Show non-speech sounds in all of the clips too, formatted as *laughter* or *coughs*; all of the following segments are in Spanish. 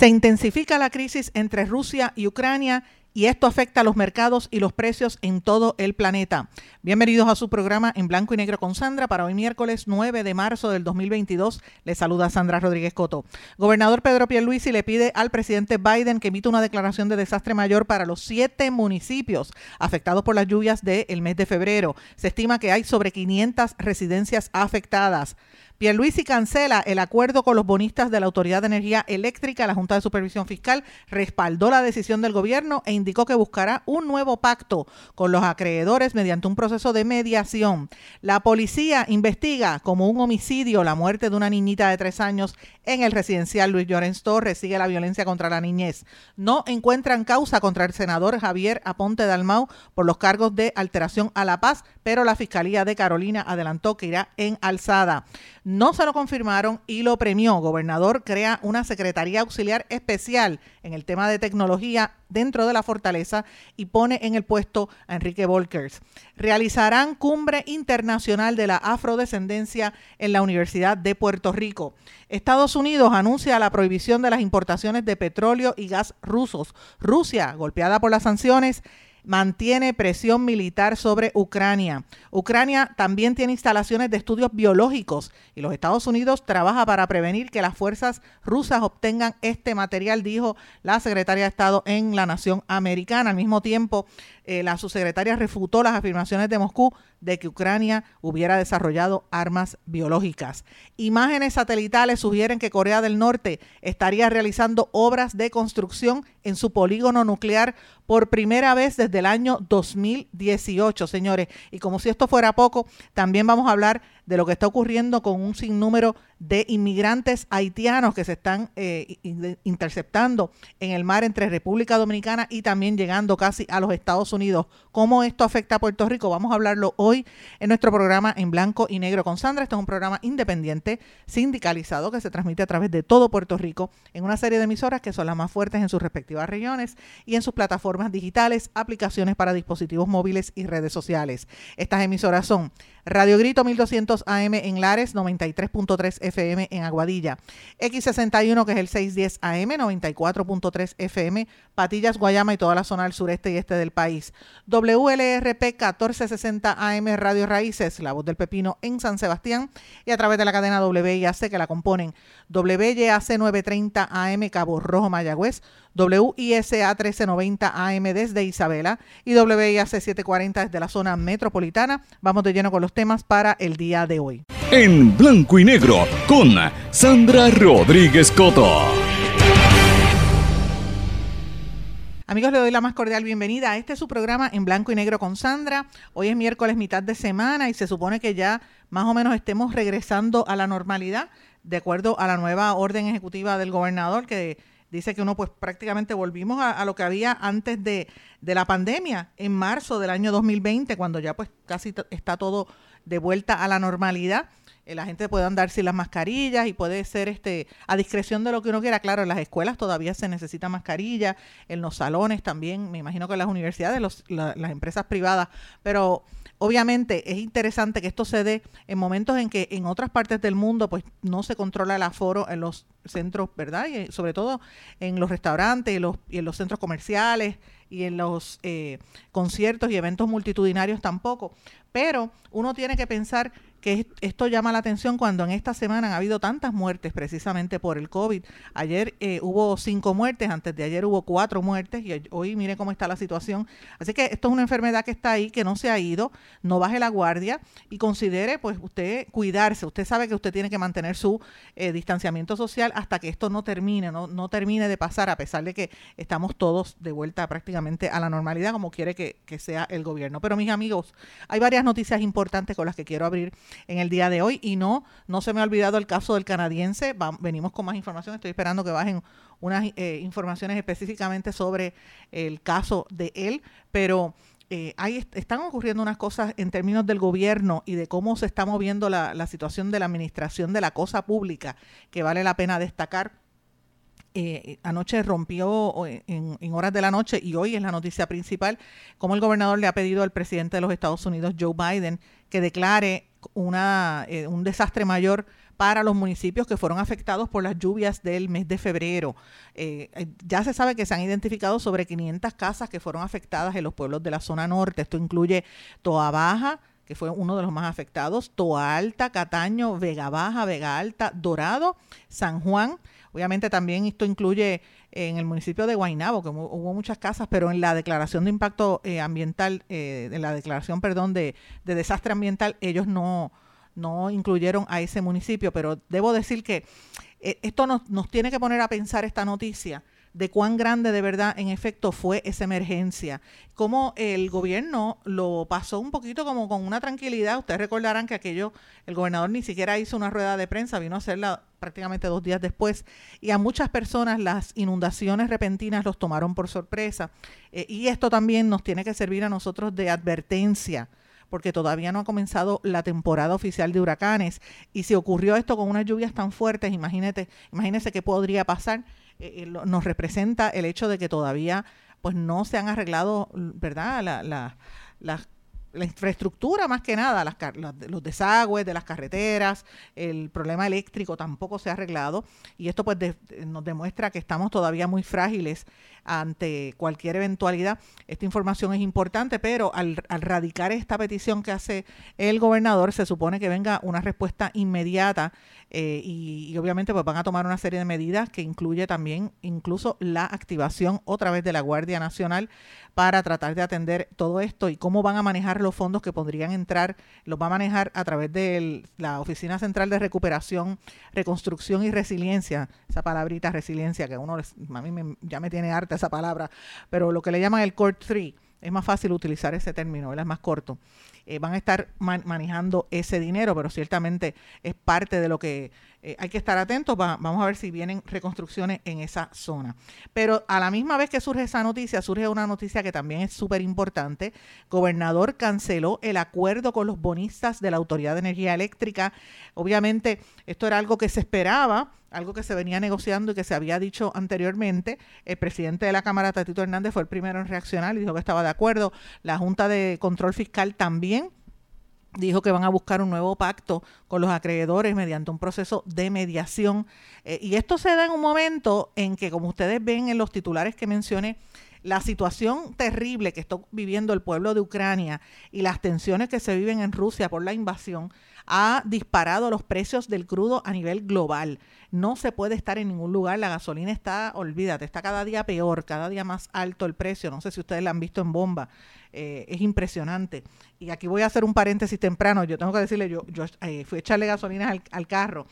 Se intensifica la crisis entre Rusia y Ucrania y esto afecta a los mercados y los precios en todo el planeta. Bienvenidos a su programa en blanco y negro con Sandra para hoy miércoles 9 de marzo del 2022. Le saluda Sandra Rodríguez Coto. Gobernador Pedro Pierluisi le pide al presidente Biden que emita una declaración de desastre mayor para los siete municipios afectados por las lluvias del mes de febrero. Se estima que hay sobre 500 residencias afectadas. Pierluisi cancela el acuerdo con los bonistas de la Autoridad de Energía Eléctrica. La Junta de Supervisión Fiscal respaldó la decisión del gobierno e indicó que buscará un nuevo pacto con los acreedores mediante un proceso de mediación. La policía investiga como un homicidio la muerte de una niñita de tres años en el residencial Luis Llorens Torres. Sigue la violencia contra la niñez. No encuentran causa contra el senador Javier Aponte Dalmau por los cargos de alteración a la paz, pero la Fiscalía de Carolina adelantó que irá en alzada. No se lo confirmaron y lo premió. Gobernador crea una Secretaría Auxiliar Especial en el tema de tecnología dentro de la fortaleza y pone en el puesto a Enrique Volkers. Realizarán cumbre internacional de la afrodescendencia en la Universidad de Puerto Rico. Estados Unidos anuncia la prohibición de las importaciones de petróleo y gas rusos. Rusia, golpeada por las sanciones, mantiene presión militar sobre Ucrania. Ucrania también tiene instalaciones de estudios biológicos y los Estados Unidos trabaja para prevenir que las fuerzas rusas obtengan este material, dijo la secretaria de Estado en la nación americana. Al mismo tiempo, eh, la subsecretaria refutó las afirmaciones de Moscú de que Ucrania hubiera desarrollado armas biológicas. Imágenes satelitales sugieren que Corea del Norte estaría realizando obras de construcción en su polígono nuclear por primera vez desde el año 2018, señores. Y como si esto fuera poco, también vamos a hablar de lo que está ocurriendo con un sinnúmero de inmigrantes haitianos que se están eh, interceptando en el mar entre República Dominicana y también llegando casi a los Estados Unidos. ¿Cómo esto afecta a Puerto Rico? Vamos a hablarlo hoy en nuestro programa en blanco y negro con Sandra. Este es un programa independiente, sindicalizado, que se transmite a través de todo Puerto Rico en una serie de emisoras que son las más fuertes en sus respectivas regiones y en sus plataformas digitales, aplicaciones para dispositivos móviles y redes sociales. Estas emisoras son Radio Grito 1200 AM en Lares, 93.3 FM en Aguadilla, X61 que es el 610 AM, 94.3 FM, Patillas, Guayama y toda la zona del sureste y este del país. WLRP 1460 AM Radio Raíces, La Voz del Pepino en San Sebastián y a través de la cadena WIAC que la componen WYAC 930 AM Cabo Rojo Mayagüez, WISA 1390 AM desde Isabela y WIAC 740 desde la zona metropolitana. Vamos de lleno con los temas para el día de hoy. En blanco y negro con Sandra Rodríguez Coto. Amigos, le doy la más cordial bienvenida a este su programa en blanco y negro con Sandra. Hoy es miércoles mitad de semana y se supone que ya más o menos estemos regresando a la normalidad de acuerdo a la nueva orden ejecutiva del gobernador que dice que uno pues prácticamente volvimos a, lo que había antes de, de, la pandemia en marzo del año 2020 cuando ya pues casi está todo de vuelta a la normalidad eh, la gente puede andar sin las mascarillas y puede ser este a discreción de lo que uno quiera. Claro, en las escuelas todavía se necesita mascarilla, en los salones también, me imagino que en las universidades, los, las empresas privadas, pero obviamente es interesante que esto se dé en momentos en que en otras partes del mundo pues no se controla el aforo en los centros, ¿verdad? Y eh, sobre todo en los restaurantes y, los, y en los centros comerciales y en los eh, conciertos y eventos multitudinarios tampoco. Pero uno tiene que pensar que esto llama la atención cuando en esta semana han habido tantas muertes precisamente por el COVID. Ayer eh, hubo cinco muertes, antes de ayer hubo cuatro muertes y hoy mire cómo está la situación. Así que esto es una enfermedad que está ahí, que no se ha ido, no baje la guardia y considere pues usted cuidarse. Usted sabe que usted tiene que mantener su eh, distanciamiento social hasta que esto no termine, no, no termine de pasar, a pesar de que estamos todos de vuelta prácticamente a la normalidad como quiere que, que sea el gobierno. Pero mis amigos, hay varias noticias importantes con las que quiero abrir en el día de hoy y no, no se me ha olvidado el caso del canadiense. venimos con más información. Estoy esperando que bajen unas eh, informaciones específicamente sobre el caso de él, pero eh, están ocurriendo unas cosas en términos del gobierno y de cómo se está moviendo la, la situación de la administración de la cosa pública que vale la pena destacar eh, anoche rompió en, horas de la noche y hoy es la noticia principal, como el gobernador le ha pedido al presidente de los Estados Unidos, Joe Biden, que declare una, eh, un desastre mayor para los municipios que fueron afectados por las lluvias del mes de febrero. Eh, ya se sabe que se han identificado sobre 500 casas que fueron afectadas en los pueblos de la zona norte. Esto incluye Toa Baja, que fue uno de los más afectados, Toa Alta, Cataño, Vega Baja, Vega Alta, Dorado, San Juan, Obviamente también esto incluye en el municipio de Guaynabo, que hubo muchas casas, pero en la declaración de impacto eh, ambiental, eh, en la declaración, perdón, de, desastre ambiental, ellos no, no incluyeron a ese municipio, pero debo decir que eh, esto nos, nos tiene que poner a pensar esta noticia de cuán grande de verdad en efecto fue esa emergencia. Cómo el gobierno lo pasó un poquito como con una tranquilidad. Ustedes recordarán que aquello, el gobernador ni siquiera hizo una rueda de prensa, vino a hacerla prácticamente dos días después. Y a muchas personas las inundaciones repentinas los tomaron por sorpresa. Eh, y esto también nos tiene que servir a nosotros de advertencia porque todavía no ha comenzado la temporada oficial de huracanes. Y si ocurrió esto con unas lluvias tan fuertes, imagínate, imagínese qué podría pasar eh, eh, nos representa el hecho de que todavía pues no se han arreglado, ¿verdad? La, la, las la infraestructura más que nada, los desagües de las carreteras, el problema eléctrico tampoco se ha arreglado y esto pues nos demuestra que estamos todavía muy frágiles ante cualquier eventualidad. Esta información es importante, pero al, radicar esta petición que hace el gobernador se supone que venga una respuesta inmediata eh, y, y, obviamente pues van a tomar una serie de medidas que incluye también incluso la activación otra vez de la Guardia Nacional para tratar de atender todo esto y cómo van a manejar los fondos que podrían entrar, los va a manejar a través de la Oficina Central de Recuperación, Reconstrucción y Resiliencia, esa palabrita resiliencia que uno a mí ya me tiene harta esa palabra, pero lo que le llaman el Core 3, es más fácil utilizar ese término, es más corto. Eh, van a estar manejando ese dinero, pero ciertamente es parte de lo que eh, hay que estar atentos. vamos a ver si vienen reconstrucciones en esa zona. Pero a la misma vez que surge esa noticia, surge una noticia que también es súper importante. Gobernador canceló el acuerdo con los bonistas de la Autoridad de Energía Eléctrica. Obviamente, esto era algo que se esperaba algo que se venía negociando y que se había dicho anteriormente. El presidente de la Cámara, Tatito Hernández, fue el primero en reaccionar y dijo que estaba de acuerdo. La Junta de Control Fiscal también dijo que van a buscar un nuevo pacto con los acreedores mediante un proceso de mediación. Eh, y esto se da en un momento en que, como ustedes ven en los titulares que mencioné, la situación terrible que está viviendo el pueblo de Ucrania y las tensiones que se viven en Rusia por la invasión ha disparado los precios del crudo a nivel global. No se puede estar en ningún lugar. La gasolina está, olvídate, está cada día peor, cada día más alto el precio. No sé si ustedes la han visto en bomba. Eh, es impresionante. Y aquí voy a hacer un paréntesis temprano. Yo tengo que decirle, yo, yo eh, fui a echarle gasolina al, carro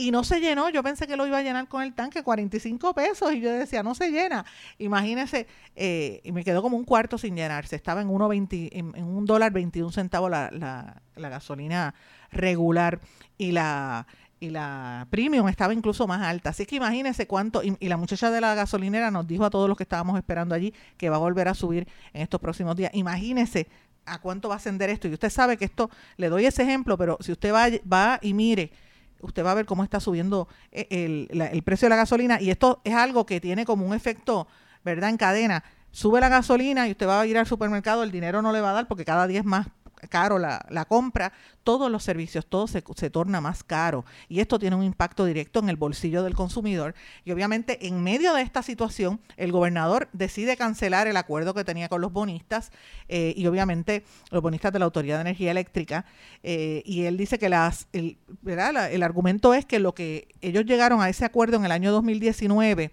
y no se llenó. Yo pensé que lo iba a llenar con el tanque, 45 pesos, y yo decía, no se llena. Imagínese, eh, y me quedó como un cuarto sin llenarse. Estaba en, 1.20, en, en un dólar 21 centavos la, la, gasolina regular y la y la premium estaba incluso más alta. Así que imagínense cuánto, y, la muchacha de la gasolinera nos dijo a todos los que estábamos esperando allí que va a volver a subir en estos próximos días. Imagínense a cuánto va a ascender esto. Y usted sabe que esto, le doy ese ejemplo, pero si usted va, va y mire, usted va a ver cómo está subiendo eh, el, el precio de la gasolina. Y esto es algo que tiene como un efecto, ¿verdad?, en cadena. Sube la gasolina y usted va a ir al supermercado, el dinero no le va a dar porque cada día es más caro la, la compra, todos los servicios, todo se, se, torna más caro. Y esto tiene un impacto directo en el bolsillo del consumidor. Y obviamente en medio de esta situación, el gobernador decide cancelar el acuerdo que tenía con los bonistas eh, y obviamente los bonistas de la Autoridad de Energía Eléctrica. Eh, y él dice que las, el, ¿verdad? el argumento es que lo que ellos llegaron a ese acuerdo en el año 2019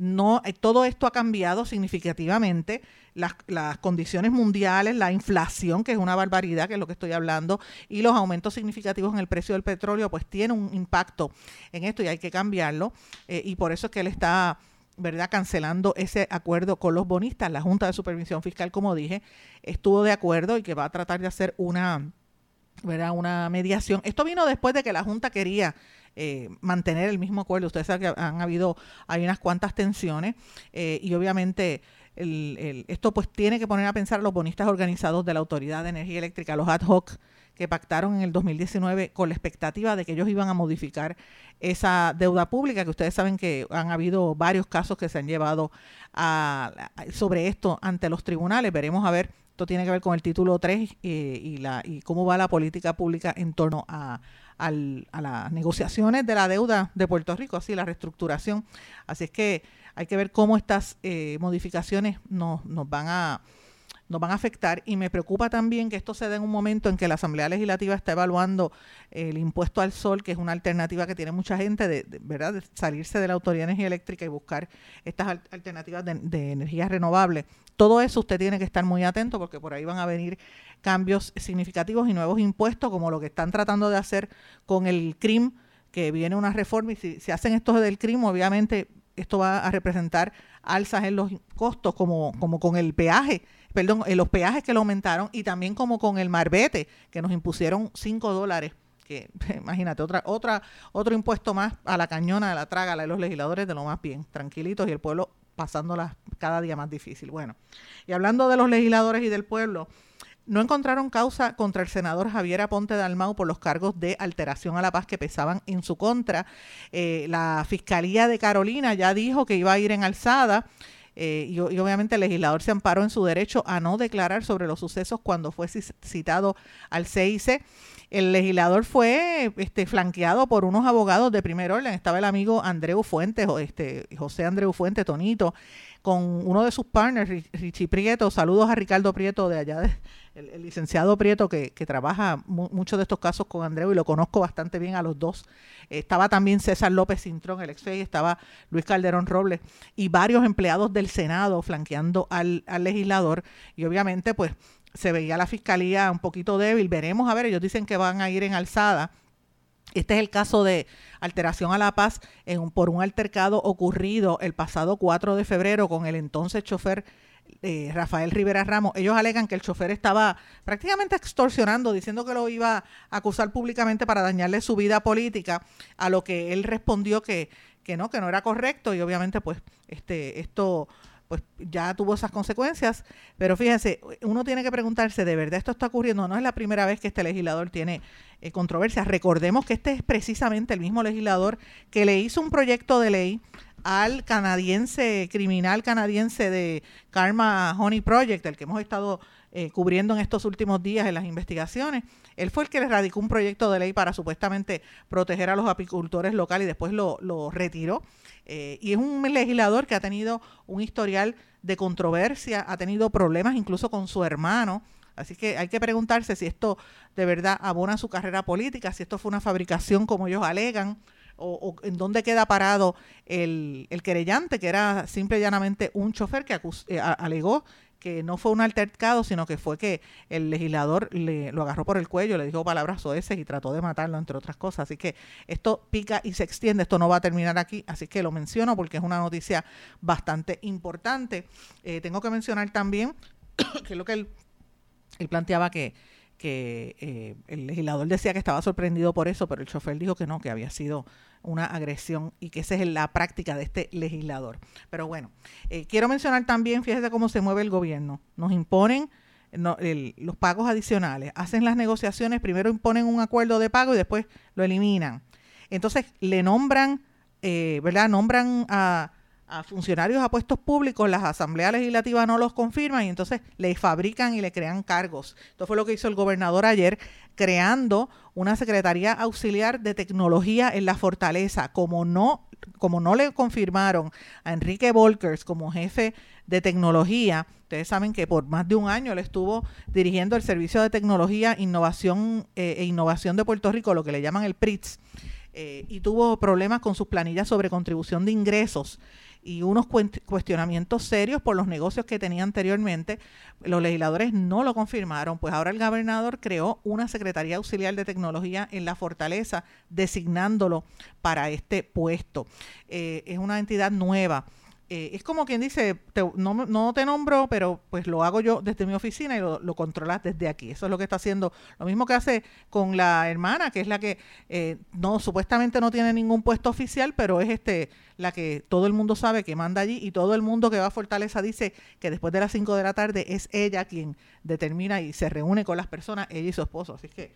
no, eh, todo esto ha cambiado significativamente. Las, las, condiciones mundiales, la inflación, que es una barbaridad, que es lo que estoy hablando, y los aumentos significativos en el precio del petróleo, pues tiene un impacto en esto y hay que cambiarlo. Eh, y por eso es que él está ¿verdad? Cancelando ese acuerdo con los bonistas. La Junta de Supervisión Fiscal, como dije, estuvo de acuerdo y que va a tratar de hacer una. Una mediación. Esto vino después de que la Junta quería eh, mantener el mismo acuerdo. Ustedes saben que han habido, hay unas cuantas tensiones eh, y obviamente el, esto pues tiene que poner a pensar a los bonistas organizados de la Autoridad de Energía Eléctrica, los ad hoc que pactaron en el 2019 con la expectativa de que ellos iban a modificar esa deuda pública, que ustedes saben que han habido varios casos que se han llevado a, sobre esto ante los tribunales. Veremos a ver, tiene que ver con el título 3 eh, y, la, y cómo va la política pública en torno a, a las negociaciones de la deuda de Puerto Rico, así la reestructuración. Así es que hay que ver cómo estas eh, modificaciones nos, nos van a nos van a afectar. Y me preocupa también que esto se dé en un momento en que la Asamblea Legislativa está evaluando el impuesto al sol, que es una alternativa que tiene mucha gente de, verdad de salirse de la Autoridad de Energía Eléctrica y buscar estas alternativas de, energías renovables. Todo eso usted tiene que estar muy atento porque por ahí van a venir cambios significativos y nuevos impuestos como lo que están tratando de hacer con el CRIM, que viene una reforma. Y si, si hacen esto del CRIM, obviamente esto va a representar alzas en los costos como, como con el peaje perdón, en los peajes que lo aumentaron y también como con el marbete, que nos impusieron 5 dólares que *laughs* imagínate, otra, otra, otro impuesto más a la cañona, a la traga, de los legisladores de lo más bien, tranquilitos y el pueblo pasándolas cada día más difícil. Bueno, y hablando de los legisladores y del pueblo, no encontraron causa contra el senador Javier Aponte Dalmau por los cargos de alteración a la paz que pesaban en su contra. Eh, la Fiscalía de Carolina ya dijo que iba a ir en alzada eh, y, obviamente el legislador se amparó en su derecho a no declarar sobre los sucesos cuando fue citado al CIC. El legislador fue este, flanqueado por unos abogados de primer orden. Estaba el amigo Andreu Fuentes, este, José Andreu Fuentes, Tonito, con uno de sus partners, Richie Prieto. Saludos a Ricardo Prieto de allá, el, licenciado Prieto que, trabaja muchos de estos casos con Andreu y lo conozco bastante bien a los dos. estaba también César López Cintrón, el ex FEI, estaba Luis Calderón Robles y varios empleados del Senado flanqueando al, al legislador y obviamente pues se veía la fiscalía un poquito débil. Veremos, a ver, ellos dicen que van a ir en alzada este es el caso de alteración a la paz por un altercado ocurrido el pasado 4 de febrero con el entonces chofer eh, Rafael Rivera Ramos. Ellos alegan que el chofer estaba prácticamente extorsionando, diciendo que lo iba a acusar públicamente para dañarle su vida política, a lo que él respondió que, que no, que no era correcto y obviamente pues este esto pues ya tuvo esas consecuencias. Pero fíjense, uno tiene que preguntarse, ¿de verdad esto está ocurriendo? No es la primera vez que este legislador tiene eh, controversias. Recordemos que este es precisamente el mismo legislador que le hizo un proyecto de ley al canadiense, criminal canadiense de Karma Honey Project, el que hemos estado eh, cubriendo en estos últimos días en las investigaciones. Él fue el que le radicó un proyecto de ley para supuestamente proteger a los apicultores locales y después lo, retiró. Eh, y es un legislador que ha tenido un historial de controversia, ha tenido problemas incluso con su hermano. Así que hay que preguntarse si esto de verdad abona su carrera política, si esto fue una fabricación como ellos alegan, o, en dónde queda parado el, el, querellante, que era simple y llanamente un chofer que eh, alegó que no fue un altercado, sino que fue que el legislador le, lo agarró por el cuello, le dijo palabras soeces y trató de matarlo, entre otras cosas. Así que esto pica y se extiende, esto no va a terminar aquí, así que lo menciono porque es una noticia bastante importante. Eh, tengo que mencionar también, *coughs* que es lo que él, él planteaba que que eh, el legislador decía que estaba sorprendido por eso, pero el chofer dijo que no, que había sido una agresión y que esa es la práctica de este legislador. Pero bueno, eh, quiero mencionar también, fíjese cómo se mueve el gobierno. Nos imponen los pagos adicionales, hacen las negociaciones, primero imponen un acuerdo de pago y después lo eliminan. Entonces le nombran, eh, ¿verdad? Nombran a a funcionarios a puestos públicos, las asambleas legislativas no los confirman y entonces le fabrican y le crean cargos. Esto fue lo que hizo el gobernador ayer, creando una Secretaría Auxiliar de Tecnología en la Fortaleza. Como no, como no le confirmaron a Enrique Volkers como jefe de tecnología, ustedes saben que por más de un año él estuvo dirigiendo el Servicio de Tecnología Innovación, eh, e Innovación de Puerto Rico, lo que le llaman el PRITS. Eh, y tuvo problemas con sus planillas sobre contribución de ingresos y unos cuestionamientos serios por los negocios que tenía anteriormente. Los legisladores no lo confirmaron, pues ahora el gobernador creó una Secretaría Auxiliar de Tecnología en la Fortaleza, designándolo para este puesto. Eh, es una entidad nueva eh, es como quien dice, no, no, te nombro, pero pues lo hago yo desde mi oficina y lo, controlas desde aquí. Eso es lo que está haciendo. Lo mismo que hace con la hermana, que es la que eh, no supuestamente no tiene ningún puesto oficial, pero es este la que todo el mundo sabe que manda allí y todo el mundo que va a Fortaleza dice que después de las 5 de la tarde es ella quien determina y se reúne con las personas, ella y su esposo. Así que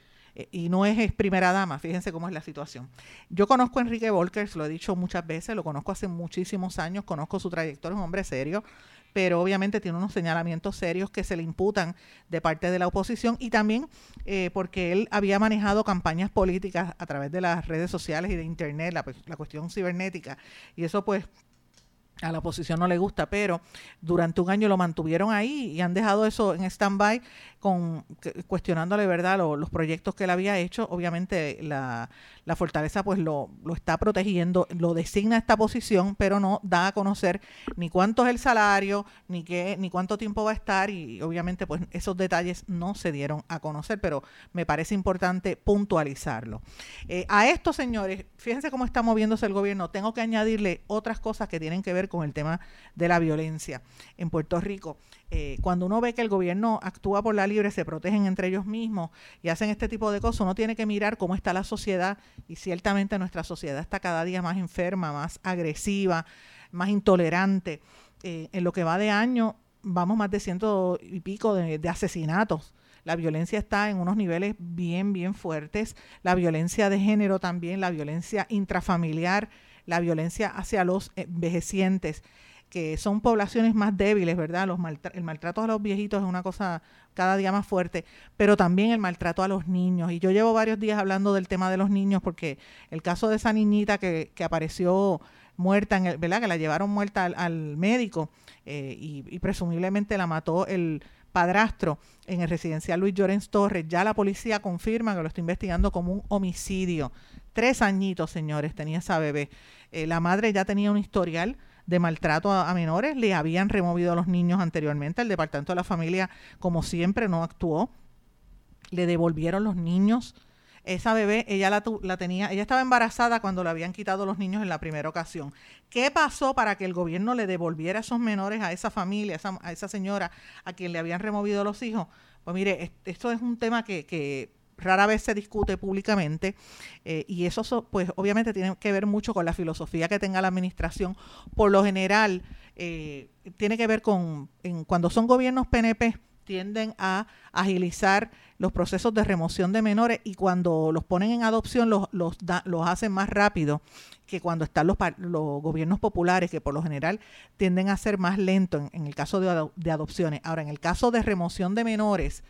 y no es, primera dama, fíjense cómo es la situación. Yo conozco a Enrique Volkers, lo he dicho muchas veces, lo conozco hace muchísimos años, conozco su trayectoria, es un hombre serio, pero obviamente tiene unos señalamientos serios que se le imputan de parte de la oposición y también eh, porque él había manejado campañas políticas a través de las redes sociales y de Internet, la, pues, la cuestión cibernética, y eso pues a la oposición no le gusta, pero durante un año lo mantuvieron ahí y han dejado eso en stand-by con, cuestionándole verdad los, proyectos que él había hecho. Obviamente la, fortaleza pues lo, lo, está protegiendo, lo designa esta posición, pero no da a conocer ni cuánto es el salario, ni qué, ni cuánto tiempo va a estar, y obviamente pues esos detalles no se dieron a conocer, pero me parece importante puntualizarlo. Eh, a esto, señores, fíjense cómo está moviéndose el gobierno. Tengo que añadirle otras cosas que tienen que ver con el tema de la violencia en Puerto Rico. Eh, cuando uno ve que el gobierno actúa por la libre, se protegen entre ellos mismos y hacen este tipo de cosas, uno tiene que mirar cómo está la sociedad y ciertamente nuestra sociedad está cada día más enferma, más agresiva, más intolerante. Eh, en lo que va de año, vamos más de ciento y pico de, de asesinatos. La violencia está en unos niveles bien, bien fuertes. La violencia de género también, la violencia intrafamiliar, la violencia hacia los envejecientes que son poblaciones más débiles, ¿verdad? Los el maltrato a los viejitos es una cosa cada día más fuerte, pero también el maltrato a los niños. Y yo llevo varios días hablando del tema de los niños porque el caso de esa niñita que, que apareció muerta, en el, ¿verdad? Que la llevaron muerta al, médico eh, y, presumiblemente la mató el padrastro en el residencial Luis Llorens Torres. Ya la policía confirma que lo está investigando como un homicidio. Tres añitos, señores, tenía esa bebé. Eh, la madre ya tenía un historial de maltrato a, menores. Le habían removido a los niños anteriormente. El Departamento de la Familia, como siempre, no actuó. Le devolvieron los niños. Esa bebé, ella la, la, tenía, ella estaba embarazada cuando le habían quitado los niños en la primera ocasión. ¿Qué pasó para que el gobierno le devolviera esos menores a esa familia, a esa, a esa señora a quien le habían removido los hijos? Pues mire, esto es un tema que, que rara vez se discute públicamente eh, y eso pues obviamente tiene que ver mucho con la filosofía que tenga la administración. Por lo general eh, tiene que ver con en, cuando son gobiernos PNP tienden a agilizar los procesos de remoción de menores y cuando los ponen en adopción los, los, los hacen más rápido que cuando están los, los gobiernos populares que por lo general tienden a ser más lentos en, el caso de, de adopciones. Ahora, en el caso de remoción de menores,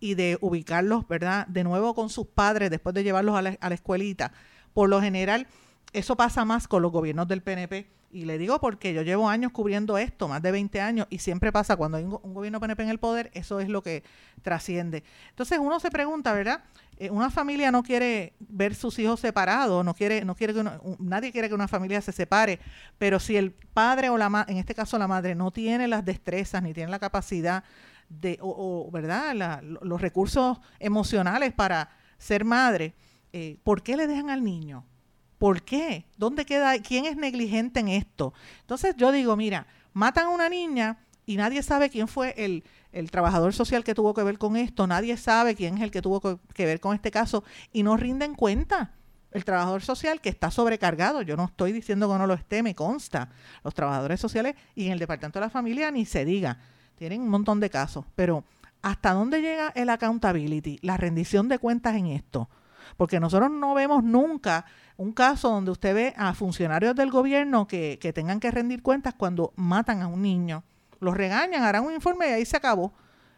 y de ubicarlos, ¿verdad? De nuevo con sus padres después de llevarlos a la, a la escuelita. Por lo general, eso pasa más con los gobiernos del PNP. Y le digo porque yo llevo años cubriendo esto, más de 20 años, y siempre pasa cuando hay un, gobierno PNP en el poder, eso es lo que trasciende. Entonces uno se pregunta, ¿verdad? Eh, una familia no quiere ver sus hijos separados, no quiere, no quiere que nadie quiere que una familia se separe, pero si el padre o la en este caso la madre, no tiene las destrezas ni tiene la capacidad de, o, ¿verdad? los recursos emocionales para ser madre, eh, ¿por qué le dejan al niño? ¿Por qué? ¿Dónde queda? ¿Quién es negligente en esto? Entonces yo digo, mira, matan a una niña y nadie sabe quién fue el, el trabajador social que tuvo que ver con esto, nadie sabe quién es el que tuvo que ver con este caso y no rinden cuenta el trabajador social que está sobrecargado, yo no estoy diciendo que no lo esté, me consta, los trabajadores sociales y en el Departamento de la Familia ni se diga. Tienen un montón de casos, pero ¿hasta dónde llega el accountability, la rendición de cuentas en esto? Porque nosotros no vemos nunca un caso donde usted ve a funcionarios del gobierno que, que tengan que rendir cuentas cuando matan a un niño. Los regañan, harán un informe y ahí se acabó.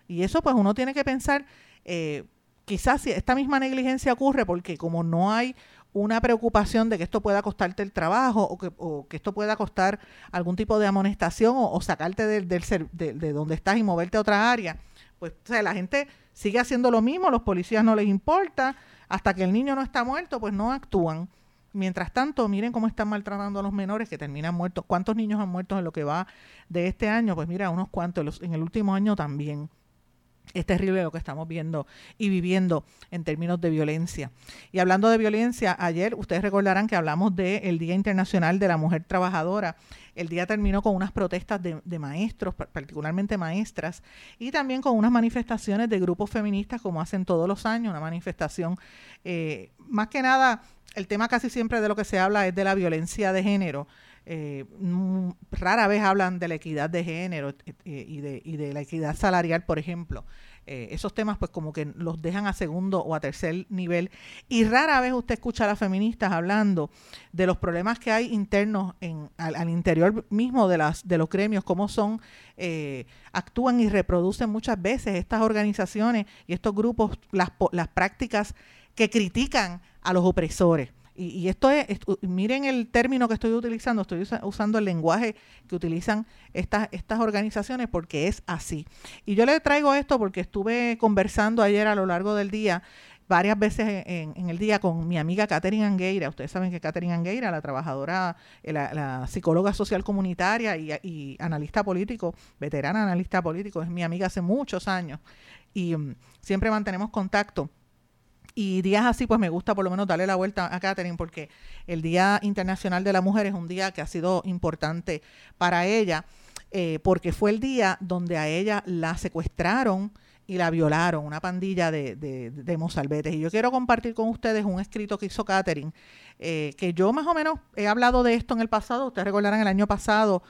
Y eso pues uno tiene que pensar, eh, quizás si esta misma negligencia ocurre porque como no hay una preocupación de que esto pueda costarte el trabajo o que, o que esto pueda costar algún tipo de amonestación o, sacarte del, del de, de, donde estás y moverte a otra área, pues o sea, la gente sigue haciendo lo mismo, los policías no les importa, hasta que el niño no está muerto, pues no actúan. Mientras tanto, miren cómo están maltratando a los menores que terminan muertos. ¿Cuántos niños han muerto en lo que va de este año? Pues mira, unos cuantos, en el último año también. Es terrible lo que estamos viendo y viviendo en términos de violencia. Y hablando de violencia, ayer ustedes recordarán que hablamos del Día Internacional de la Mujer Trabajadora. El día terminó con unas protestas de, maestros, particularmente maestras, y también con unas manifestaciones de grupos feministas como hacen todos los años, una manifestación, eh, más que nada, el tema casi siempre de lo que se habla es de la violencia de género eh, mm, rara vez hablan de la equidad de género eh, eh, y, de, y de la equidad salarial, por ejemplo. esos temas pues como que los dejan a segundo o a tercer nivel y rara vez usted escucha a las feministas hablando de los problemas que hay internos en, al, interior mismo de, las, de los gremios, cómo son, actúan y reproducen muchas veces estas organizaciones y estos grupos las, las prácticas que critican a los opresores. Y, esto es, miren el término que estoy utilizando, estoy usando el lenguaje que utilizan estas, estas organizaciones porque es así. Y yo le traigo esto porque estuve conversando ayer a lo largo del día varias veces en, el día con mi amiga Catherine Angueira. Ustedes saben que Catherine Angueira, la trabajadora, eh, la, psicóloga social comunitaria y, y, analista político, veterana analista político, es mi amiga hace muchos años y mm, siempre mantenemos contacto. Y días así, pues me gusta por lo menos darle la vuelta a Catherine porque el Día Internacional de la Mujer es un día que ha sido importante para ella, eh, porque fue el día donde a ella la secuestraron y la violaron, una pandilla de, de, de mozalbetes. Y yo quiero compartir con ustedes un escrito que hizo Catherine, eh, que yo más o menos he hablado de esto en el pasado, ustedes recordarán el año pasado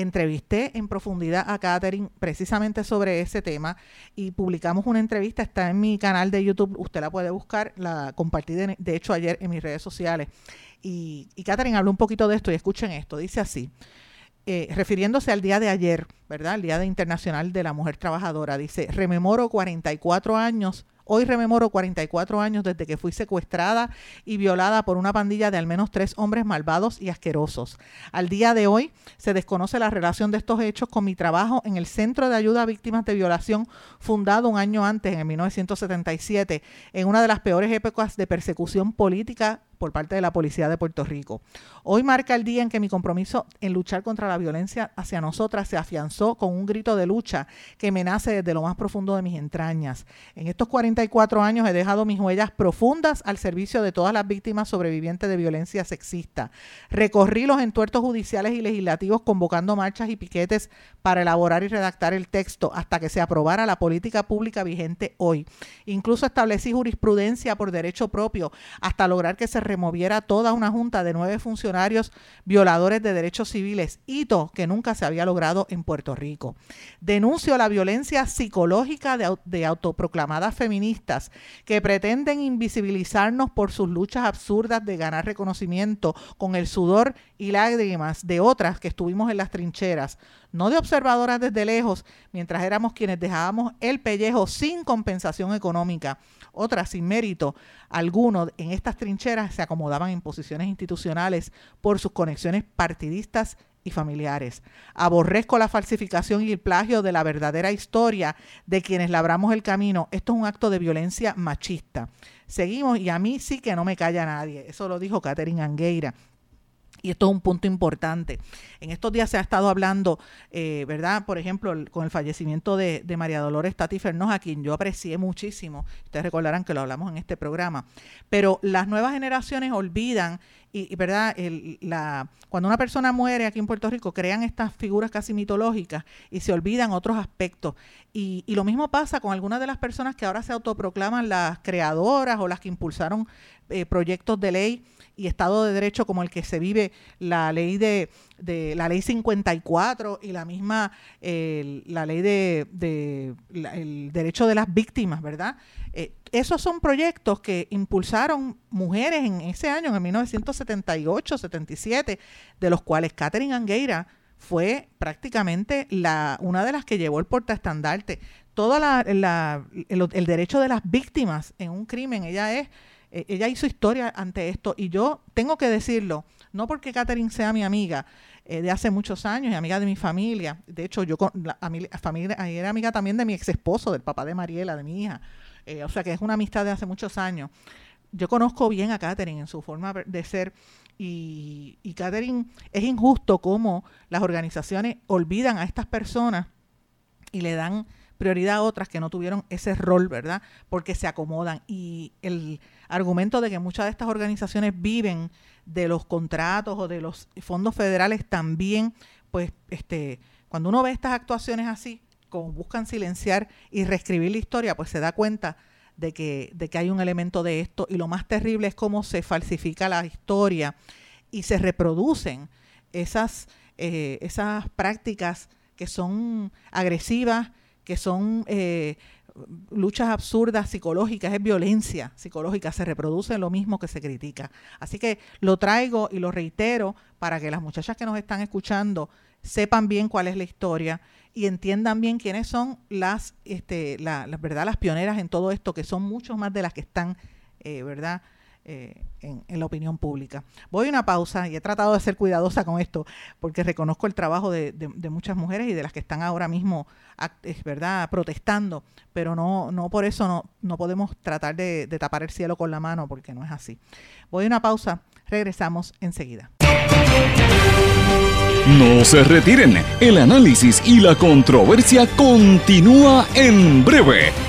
entrevisté en profundidad a Catherine precisamente sobre ese tema y publicamos una entrevista, está en mi canal de YouTube, usted la puede buscar, la compartí de, hecho ayer en mis redes sociales. Y, y Catherine habló un poquito de esto y escuchen esto, dice así. Eh, refiriéndose al día de ayer, ¿verdad? El Día Internacional de la Mujer Trabajadora, dice, rememoro 44 años Hoy rememoro 44 años desde que fui secuestrada y violada por una pandilla de al menos tres hombres malvados y asquerosos. Al día de hoy se desconoce la relación de estos hechos con mi trabajo en el Centro de Ayuda a Víctimas de Violación, fundado un año antes, en 1977, en una de las peores épocas de persecución política por parte de la Policía de Puerto Rico. Hoy marca el día en que mi compromiso en luchar contra la violencia hacia nosotras se afianzó con un grito de lucha que me nace desde lo más profundo de mis entrañas. En estos 44 años he dejado mis huellas profundas al servicio de todas las víctimas sobrevivientes de violencia sexista. Recorrí los entuertos judiciales y legislativos convocando marchas y piquetes para elaborar y redactar el texto hasta que se aprobara la política pública vigente hoy. Incluso establecí jurisprudencia por derecho propio hasta lograr que se removiera toda una junta de nueve funcionarios violadores de derechos civiles, hito que nunca se había logrado en Puerto Rico. Denuncio la violencia psicológica de, autoproclamadas feministas que pretenden invisibilizarnos por sus luchas absurdas de ganar reconocimiento con el sudor y lágrimas de otras que estuvimos en las trincheras, no de observadoras desde lejos, mientras éramos quienes dejábamos el pellejo sin compensación económica otras sin mérito alguno en estas trincheras se acomodaban en posiciones institucionales por sus conexiones partidistas y familiares. Aborrezco la falsificación y el plagio de la verdadera historia de quienes labramos el camino. Esto es un acto de violencia machista. Seguimos y a mí sí que no me calla nadie. Eso lo dijo Catherine Angueira. Y esto es un punto importante. En estos días se ha estado hablando, eh, ¿verdad? Por ejemplo, con el fallecimiento de, María Dolores Tati Fernoz, a quien yo aprecié muchísimo. Ustedes recordarán que lo hablamos en este programa. Pero las nuevas generaciones olvidan, y, ¿verdad? la, cuando una persona muere aquí en Puerto Rico, crean estas figuras casi mitológicas y se olvidan otros aspectos. Y, y lo mismo pasa con algunas de las personas que ahora se autoproclaman las creadoras o las que impulsaron eh, proyectos de ley y Estado de Derecho como el que se vive la ley de, la ley 54 y la misma la ley de, el derecho de las víctimas, ¿verdad? Eh, esos son proyectos que impulsaron mujeres en ese año, en 1978, 77, de los cuales Catherine Angueira fue prácticamente la, una de las que llevó el portaestandarte. Todo la, el, el derecho de las víctimas en un crimen, ella es eh, ella hizo historia ante esto y yo tengo que decirlo, no porque Catherine sea mi amiga eh, de hace muchos años y amiga de mi familia, de hecho yo con la, familia, era amiga también de mi ex esposo, del papá de Mariela, de mi hija, eh, o sea que es una amistad de hace muchos años. Yo conozco bien a Catherine en su forma de ser y, y es injusto cómo las organizaciones olvidan a estas personas y le dan prioridad a otras que no tuvieron ese rol, ¿verdad? Porque se acomodan. Y el argumento de que muchas de estas organizaciones viven de los contratos o de los fondos federales también, pues, este, cuando uno ve estas actuaciones así, como buscan silenciar y reescribir la historia, pues se da cuenta de que, de que hay un elemento de esto. Y lo más terrible es cómo se falsifica la historia y se reproducen esas, eh, esas prácticas que son agresivas, que son eh, luchas absurdas psicológicas, es violencia psicológica, se reproduce lo mismo que se critica. Así que lo traigo y lo reitero para que las muchachas que nos están escuchando sepan bien cuál es la historia y entiendan bien quiénes son las, este, la, verdad, las pioneras en todo esto, que son muchos más de las que están, eh, ¿verdad? Eh, en, la opinión pública. Voy a una pausa y he tratado de ser cuidadosa con esto porque reconozco el trabajo de, muchas mujeres y de las que están ahora mismo, es verdad, protestando, pero no, no por eso no, no podemos tratar de, de tapar el cielo con la mano porque no es así. Voy a una pausa, regresamos enseguida. No se retiren, el análisis y la controversia continúa en breve,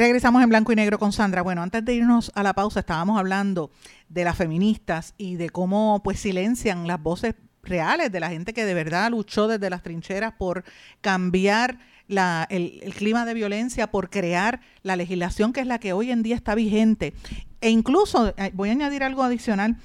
Regresamos en blanco y negro con Sandra. Bueno, antes de irnos a la pausa estábamos hablando de las feministas y de cómo pues silencian las voces reales de la gente que de verdad luchó desde las trincheras por cambiar el, clima de violencia, por crear la legislación que es la que hoy en día está vigente. E incluso, eh, voy a añadir algo adicional,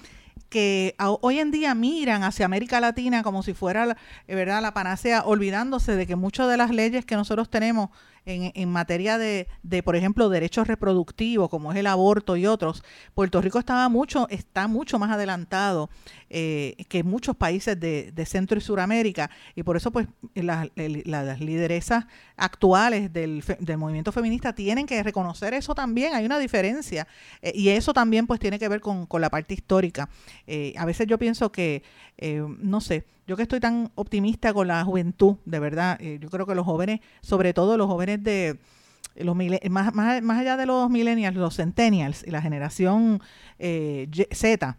que hoy en día miran hacia América Latina como si fuera eh, ¿verdad? la panacea, olvidándose de que muchas de las leyes que nosotros tenemos en, en materia de, de, por ejemplo, derechos reproductivos, como es el aborto y otros, Puerto Rico estaba mucho, está mucho más adelantado eh, que muchos países de, de, Centro y Suramérica, y por eso pues las, las lideresas actuales del, movimiento feminista tienen que reconocer eso también, hay una diferencia, eh, y eso también pues tiene que ver con, con la parte histórica. Eh, a veces yo pienso que, no sé, yo que estoy tan optimista con la juventud, de verdad, eh, yo creo que los jóvenes, sobre todo los jóvenes de los más, más, más allá de los millennials, los centennials y la generación eh, Z,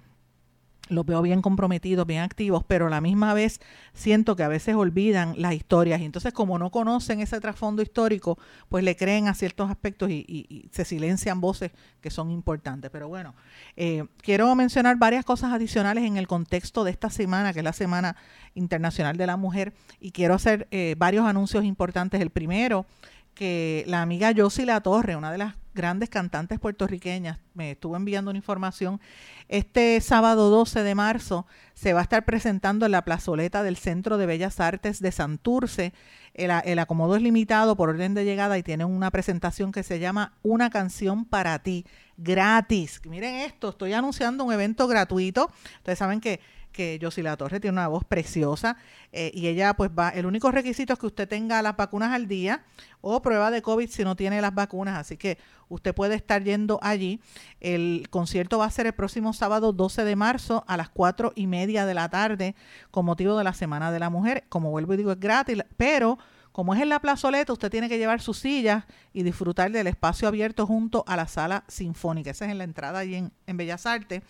los veo bien comprometidos, bien activos, pero a la misma vez siento que a veces olvidan las historias y entonces como no conocen ese trasfondo histórico, pues le creen a ciertos aspectos y, se silencian voces que son importantes. Pero bueno, eh, quiero mencionar varias cosas adicionales en el contexto de esta semana, que es la Semana Internacional de la Mujer, y quiero hacer eh, varios anuncios importantes. El primero, que la amiga Josie Torre, una de las grandes cantantes puertorriqueñas, me estuvo enviando una información. Este sábado 12 de marzo se va a estar presentando en la plazoleta del Centro de Bellas Artes de Santurce. El, el acomodo es limitado por orden de llegada y tiene una presentación que se llama Una canción para ti, gratis. Miren esto, estoy anunciando un evento gratuito. Ustedes saben que que La Torre tiene una voz preciosa eh, y ella pues va, el único requisito es que usted tenga las vacunas al día o prueba de COVID si no tiene las vacunas, así que usted puede estar yendo allí. El concierto va a ser el próximo sábado 12 de marzo a las 4 y media de la tarde con motivo de la Semana de la Mujer. Como vuelvo y digo, es gratis, pero como es en la plazoleta, usted tiene que llevar sus sillas y disfrutar del espacio abierto junto a la sala sinfónica. Esa es en la entrada allí en, Bellas Artes.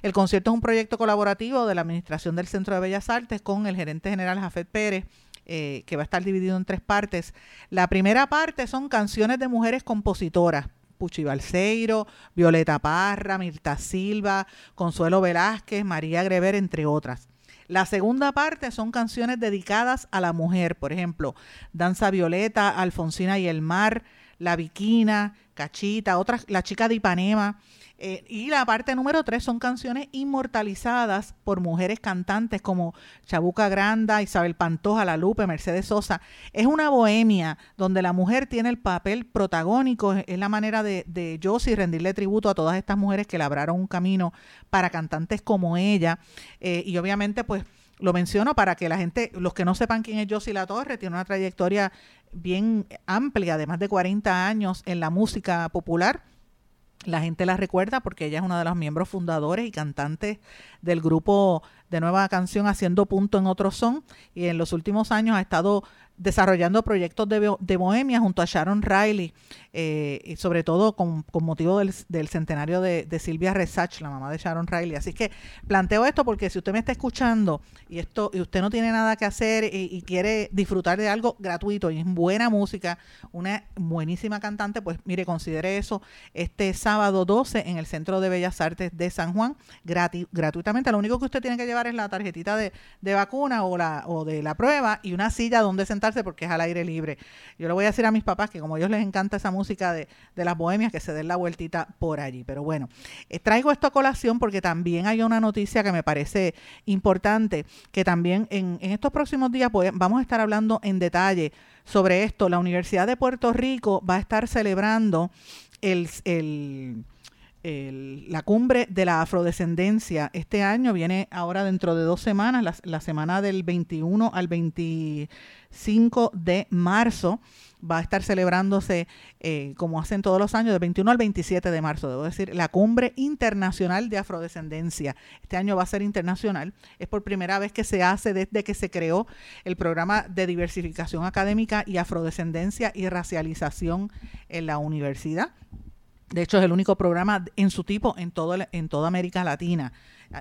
El concierto es un proyecto colaborativo de la Administración del Centro de Bellas Artes con el gerente general Jafet Pérez. Eh, que va a estar dividido en tres partes. La primera parte son canciones de mujeres compositoras, Puchi Balseiro, Violeta Parra, Mirta Silva, Consuelo Velázquez, María Grever, entre otras. La segunda parte son canciones dedicadas a la mujer, por ejemplo, Danza Violeta, Alfonsina y el Mar, La Viquina, Cachita, otras, La Chica de Ipanema. Eh, y la parte número tres son canciones inmortalizadas por mujeres cantantes como Chabuca Granda, Isabel Pantoja, La Lupe, Mercedes Sosa. Es una bohemia donde la mujer tiene el papel protagónico. Es la manera de, de rendirle tributo a todas estas mujeres que labraron un camino para cantantes como ella. Eh, y obviamente, pues lo menciono para que la gente, los que no sepan quién es Josie La Torre, tiene una trayectoria bien amplia de más de 40 años en la música popular La gente la recuerda porque ella es una de los miembros fundadores y cantantes del grupo de nueva canción Haciendo Punto en Otro Son. Y en los últimos años ha estado desarrollando proyectos de, de bohemia junto a Sharon Riley, eh, y sobre todo con, motivo del, centenario de, Silvia Resach, la mamá de Sharon Riley. Así que planteo esto porque si usted me está escuchando y esto y usted no tiene nada que hacer y, quiere disfrutar de algo gratuito y es buena música, una buenísima cantante, pues mire, considere eso este sábado 12 en el Centro de Bellas Artes de San Juan, gratuitamente. Lo único que usted tiene que llevar es la tarjetita de, de vacuna o, la, o de la prueba y una silla donde sentarse porque es al aire libre. Yo le voy a decir a mis papás que como a ellos les encanta esa música de, las bohemias, que se den la vueltita por allí. Pero bueno, eh, traigo esto a colación porque también hay una noticia que me parece importante, que también en, estos próximos días pues, vamos a estar hablando en detalle sobre esto. La Universidad de Puerto Rico va a estar celebrando el la cumbre de la afrodescendencia este año viene ahora dentro de dos semanas, la, semana del 21 al 25 de marzo. Va a estar celebrándose, eh, como hacen todos los años, del 21 al 27 de marzo, debo decir, la cumbre internacional de afrodescendencia. Este año va a ser internacional. Es por primera vez que se hace desde que se creó el programa de diversificación académica y afrodescendencia y racialización en la universidad. De hecho, es el único programa en su tipo en, todo, en toda América Latina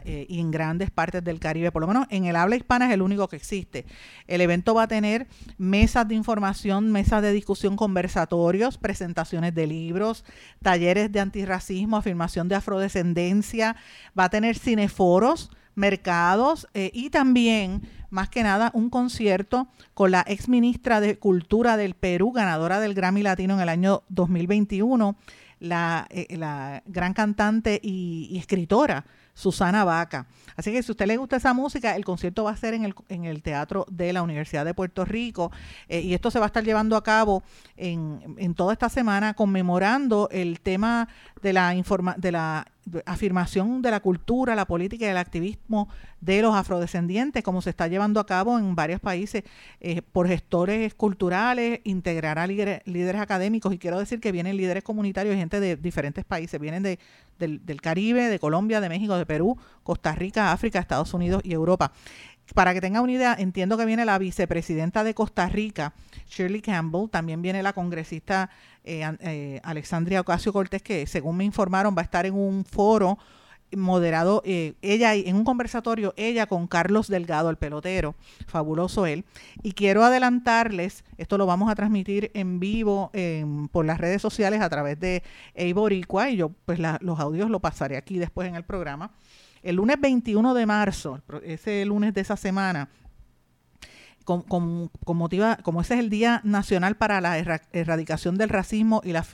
eh, y en grandes partes del Caribe. Por lo menos en el habla hispana es el único que existe. El evento va a tener mesas de información, mesas de discusión, conversatorios, presentaciones de libros, talleres de antirracismo, afirmación de afrodescendencia. Va a tener cineforos mercados eh, y también, más que nada, un concierto con la ex ministra de Cultura del Perú, ganadora del Grammy Latino en el año 2021 la, eh, la gran cantante y, escritora Susana Vaca. Así que si a usted le gusta esa música, el concierto va a ser en el, en el Teatro de la Universidad de Puerto Rico eh, y esto se va a estar llevando a cabo en, en toda esta semana conmemorando el tema de la, informa de la afirmación de la cultura, la política y el activismo de los afrodescendientes, como se está llevando a cabo en varios países eh, por gestores culturales, integrará líderes, líderes, académicos, y quiero decir que vienen líderes comunitarios gente de diferentes países, vienen de, del, del Caribe, de Colombia, de México, de Perú, Costa Rica, África, Estados Unidos y Europa. Para que tenga una idea, entiendo que viene la vicepresidenta de Costa Rica, Shirley Campbell, también viene la congresista eh, eh, Alexandria Ocasio Cortés, que según me informaron va a estar en un foro moderado, eh, ella en un conversatorio, ella con Carlos Delgado, el pelotero, fabuloso él. Y quiero adelantarles, esto lo vamos a transmitir en vivo por las redes sociales a través de Eiboricua, y yo pues los audios lo pasaré aquí después en el programa. El lunes 21 de marzo, ese lunes de esa semana, con, motiva, como ese es el Día Nacional para la Erradicación del Racismo y la,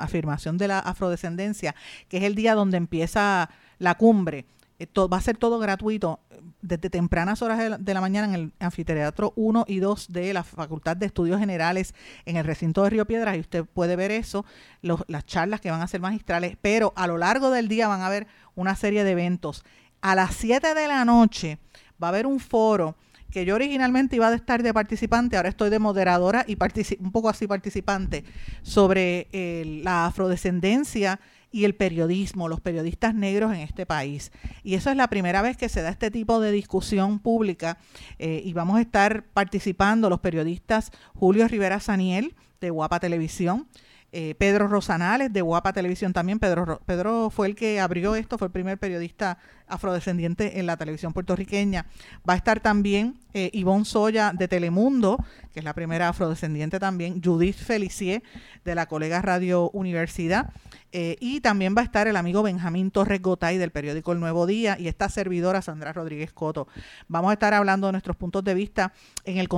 afirmación de la afrodescendencia, que es el día donde empieza la cumbre. va a ser todo gratuito desde tempranas horas de la, mañana en el anfiteatro 1 y 2 de la Facultad de Estudios Generales en el recinto de Río Piedras y usted puede ver eso, las charlas que van a ser magistrales, pero a lo largo del día van a haber una serie de eventos. A las 7 de la noche va a haber un foro que yo originalmente iba a estar de participante, ahora estoy de moderadora y un poco así participante, sobre eh, la afrodescendencia y el periodismo, los periodistas negros en este país. Y eso es la primera vez que se da este tipo de discusión pública eh, y vamos a estar participando los periodistas Julio Rivera Saniel de Guapa Televisión, eh, Pedro Rosanales de Guapa Televisión también. Pedro, Pedro fue el que abrió esto, fue el primer periodista afrodescendiente en la televisión puertorriqueña. Va a estar también eh, Ivonne Soya de Telemundo, que es la primera afrodescendiente también, Judith Felicier de la colega Radio Universidad. Eh, y también va a estar el amigo Benjamín Torres Gotay del periódico El Nuevo Día y esta servidora Sandra Rodríguez Coto. Vamos a estar hablando de nuestros puntos de vista en el,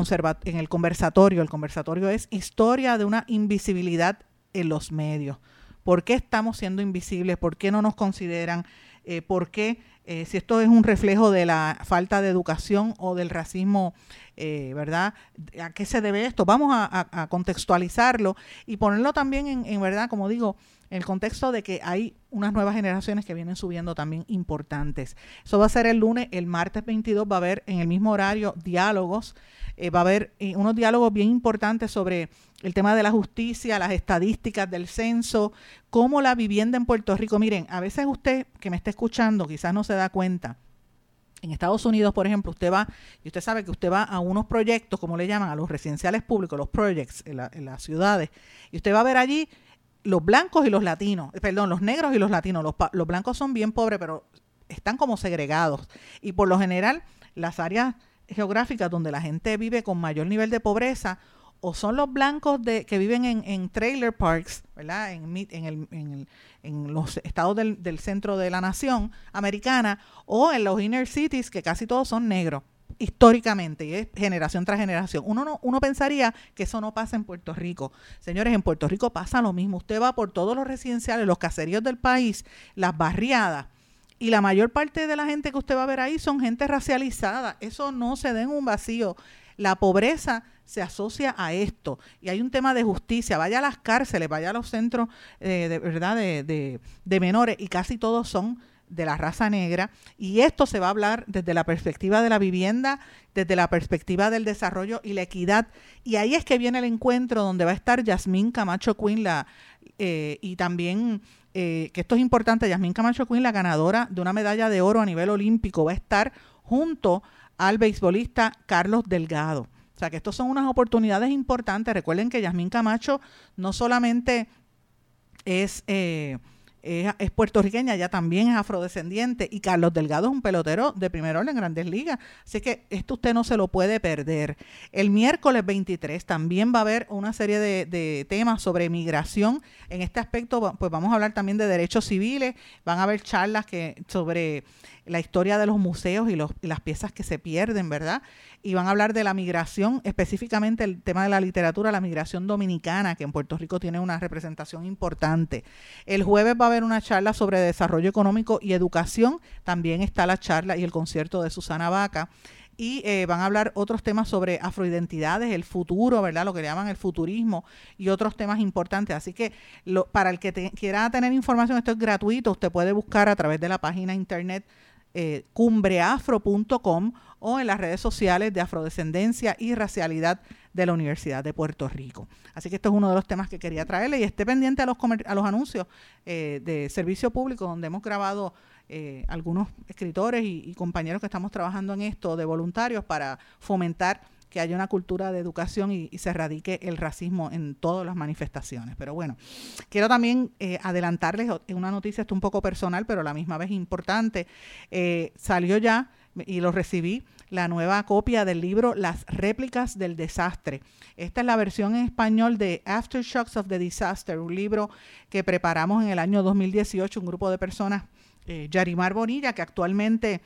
en el conversatorio. El conversatorio es Historia de una invisibilidad en los medios. ¿Por qué estamos siendo invisibles? ¿Por qué no nos consideran? Eh, ¿Por qué, eh, si esto es un reflejo de la falta de educación o del racismo, eh, ¿verdad? ¿A qué se debe esto? Vamos a, contextualizarlo y ponerlo también en, en, ¿verdad? Como digo, en el contexto de que hay unas nuevas generaciones que vienen subiendo también importantes. Eso va a ser el lunes, el martes 22 va a haber en el mismo horario diálogos, eh, va a haber eh, unos diálogos bien importantes sobre el tema de la justicia, las estadísticas del censo, cómo la vivienda en Puerto Rico. Miren, a veces usted que me está escuchando quizás no se da cuenta. En Estados Unidos, por ejemplo, usted va, y usted sabe que usted va a unos proyectos, como le llaman, a los residenciales públicos, los projects en, las ciudades, y usted va a ver allí los blancos y los latinos, perdón, los negros y los latinos. Los, los blancos son bien pobres, pero están como segregados. Y por lo general, las áreas geográficas donde la gente vive con mayor nivel de pobreza o son los blancos de, que viven en, trailer parks, ¿verdad? En, en, en los estados del, del, centro de la nación americana, o en los inner cities, que casi todos son negros, históricamente, y es generación tras generación. Uno, no, uno pensaría que eso no pasa en Puerto Rico. Señores, en Puerto Rico pasa lo mismo. Usted va por todos los residenciales, los caseríos del país, las barriadas, y la mayor parte de la gente que usted va a ver ahí son gente racializada. Eso no se da en un vacío. La pobreza se asocia a esto. Y hay un tema de justicia. Vaya a las cárceles, vaya a los centros eh, de verdad de, de, menores y casi todos son de la raza negra. Y esto se va a hablar desde la perspectiva de la vivienda, desde la perspectiva del desarrollo y la equidad. Y ahí es que viene el encuentro donde va a estar Yasmín Camacho Quinn la, eh, y también eh, que esto es importante, Yasmín Camacho Quinn, la ganadora de una medalla de oro a nivel olímpico, va a estar junto al beisbolista Carlos Delgado. O sea que estos son unas oportunidades importantes. Recuerden que Yasmín Camacho no solamente es, eh, es, puertorriqueña, ella también es afrodescendiente y Carlos Delgado es un pelotero de primer orden en grandes ligas. Así que esto usted no se lo puede perder. El miércoles 23 también va a haber una serie de, de temas sobre migración. En este aspecto, pues vamos a hablar también de derechos civiles, van a haber charlas que sobre la historia de los museos y, las piezas que se pierden, ¿verdad? Y van a hablar de la migración, específicamente el tema de la literatura, la migración dominicana, que en Puerto Rico tiene una representación importante. El jueves va a haber una charla sobre desarrollo económico y educación, también está la charla y el concierto de Susana Vaca y eh, van a hablar otros temas sobre afroidentidades, el futuro, ¿verdad? Lo que le llaman el futurismo y otros temas importantes. Así que para el que quiera tener información, esto es gratuito, usted puede buscar a través de la página internet eh, cumbreafro.com o en las redes sociales de afrodescendencia y racialidad de la Universidad de Puerto Rico. Así que esto es uno de los temas que quería traerle y esté pendiente a los, anuncios eh, de servicio público donde hemos grabado eh, algunos escritores y, compañeros que estamos trabajando en esto de voluntarios para fomentar que haya una cultura de educación y, se erradique el racismo en todas las manifestaciones. Pero bueno, quiero también eh, adelantarles una noticia, esto un poco personal, pero a la misma vez importante. Eh, salió ya y lo recibí la nueva copia del libro Las réplicas del desastre. Esta es la versión en español de Aftershocks of the Disaster, un libro que preparamos en el año 2018, un grupo de personas, eh, Yarimar Bonilla, que actualmente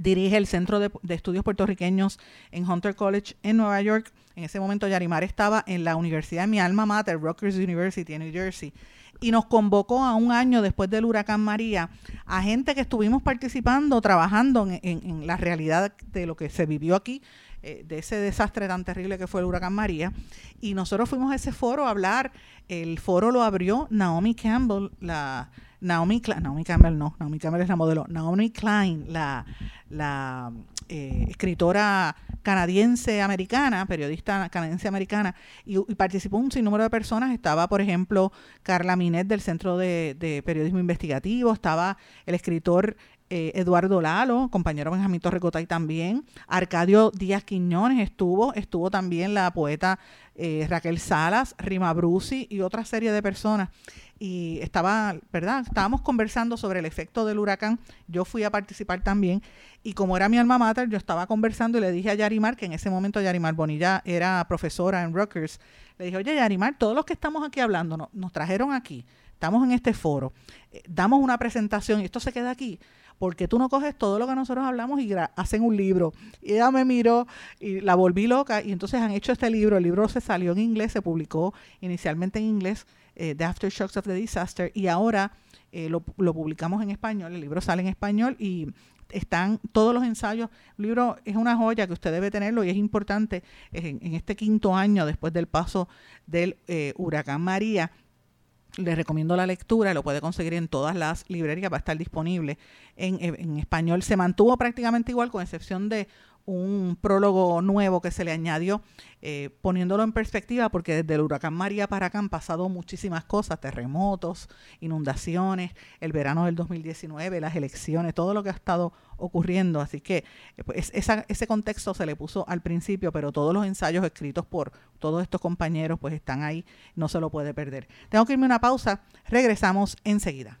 dirige el Centro de, Estudios Puertorriqueños en Hunter College en Nueva York. En ese momento Yarimar estaba en la universidad de mi alma mater, Rutgers University en New Jersey, y nos convocó a un año después del huracán María a gente que estuvimos participando, trabajando en, la realidad de lo que se vivió aquí, eh, de ese desastre tan terrible que fue el huracán María. Y nosotros fuimos a ese foro a hablar. El foro lo abrió Naomi Campbell, la Naomi, Naomi Campbell no, Naomi Campbell es la modelo, Naomi Klein, la, eh, escritora canadiense americana, periodista canadiense americana, y, participó un sinnúmero de personas. Estaba, por ejemplo, Carla Minet del Centro de, Periodismo Investigativo, estaba el escritor eh, Eduardo Lalo, compañero Benjamín Torrecotay también, Arcadio Díaz Quiñones estuvo, estuvo también la poeta eh, Raquel Salas, Rima Brusi y otra serie de personas y estaba, ¿verdad? Estábamos conversando sobre el efecto del huracán. Yo fui a participar también y como era mi alma mater, yo estaba conversando y le dije a Yarimar, que en ese momento Yarimar Bonilla era profesora en Rutgers, le dije, oye Yarimar, todos los que estamos aquí hablando nos trajeron aquí, estamos en este foro, eh, damos una presentación y esto se queda aquí porque tú no coges todo lo que nosotros hablamos y hacen un libro. Y ella me miró y la volví loca y entonces han hecho este libro. El libro se salió en inglés, se publicó inicialmente en inglés eh, The Aftershocks of the Disaster, y ahora eh, lo, publicamos en español, el libro sale en español y están todos los ensayos. El libro es una joya que usted debe tenerlo y es importante en, este quinto año después del paso del eh, huracán María le recomiendo la lectura, lo puede conseguir en todas las librerías, va a estar disponible en, en español. Se mantuvo prácticamente igual, con excepción de un prólogo nuevo que se le añadió, eh, poniéndolo en perspectiva, porque desde el huracán María para acá han pasado muchísimas cosas, terremotos, inundaciones, el verano del 2019, las elecciones, todo lo que ha estado ocurriendo. Así que eh, pues, ese contexto se le puso al principio, pero todos los ensayos escritos por todos estos compañeros pues están ahí, no se lo puede perder. Tengo que irme a una pausa, regresamos enseguida.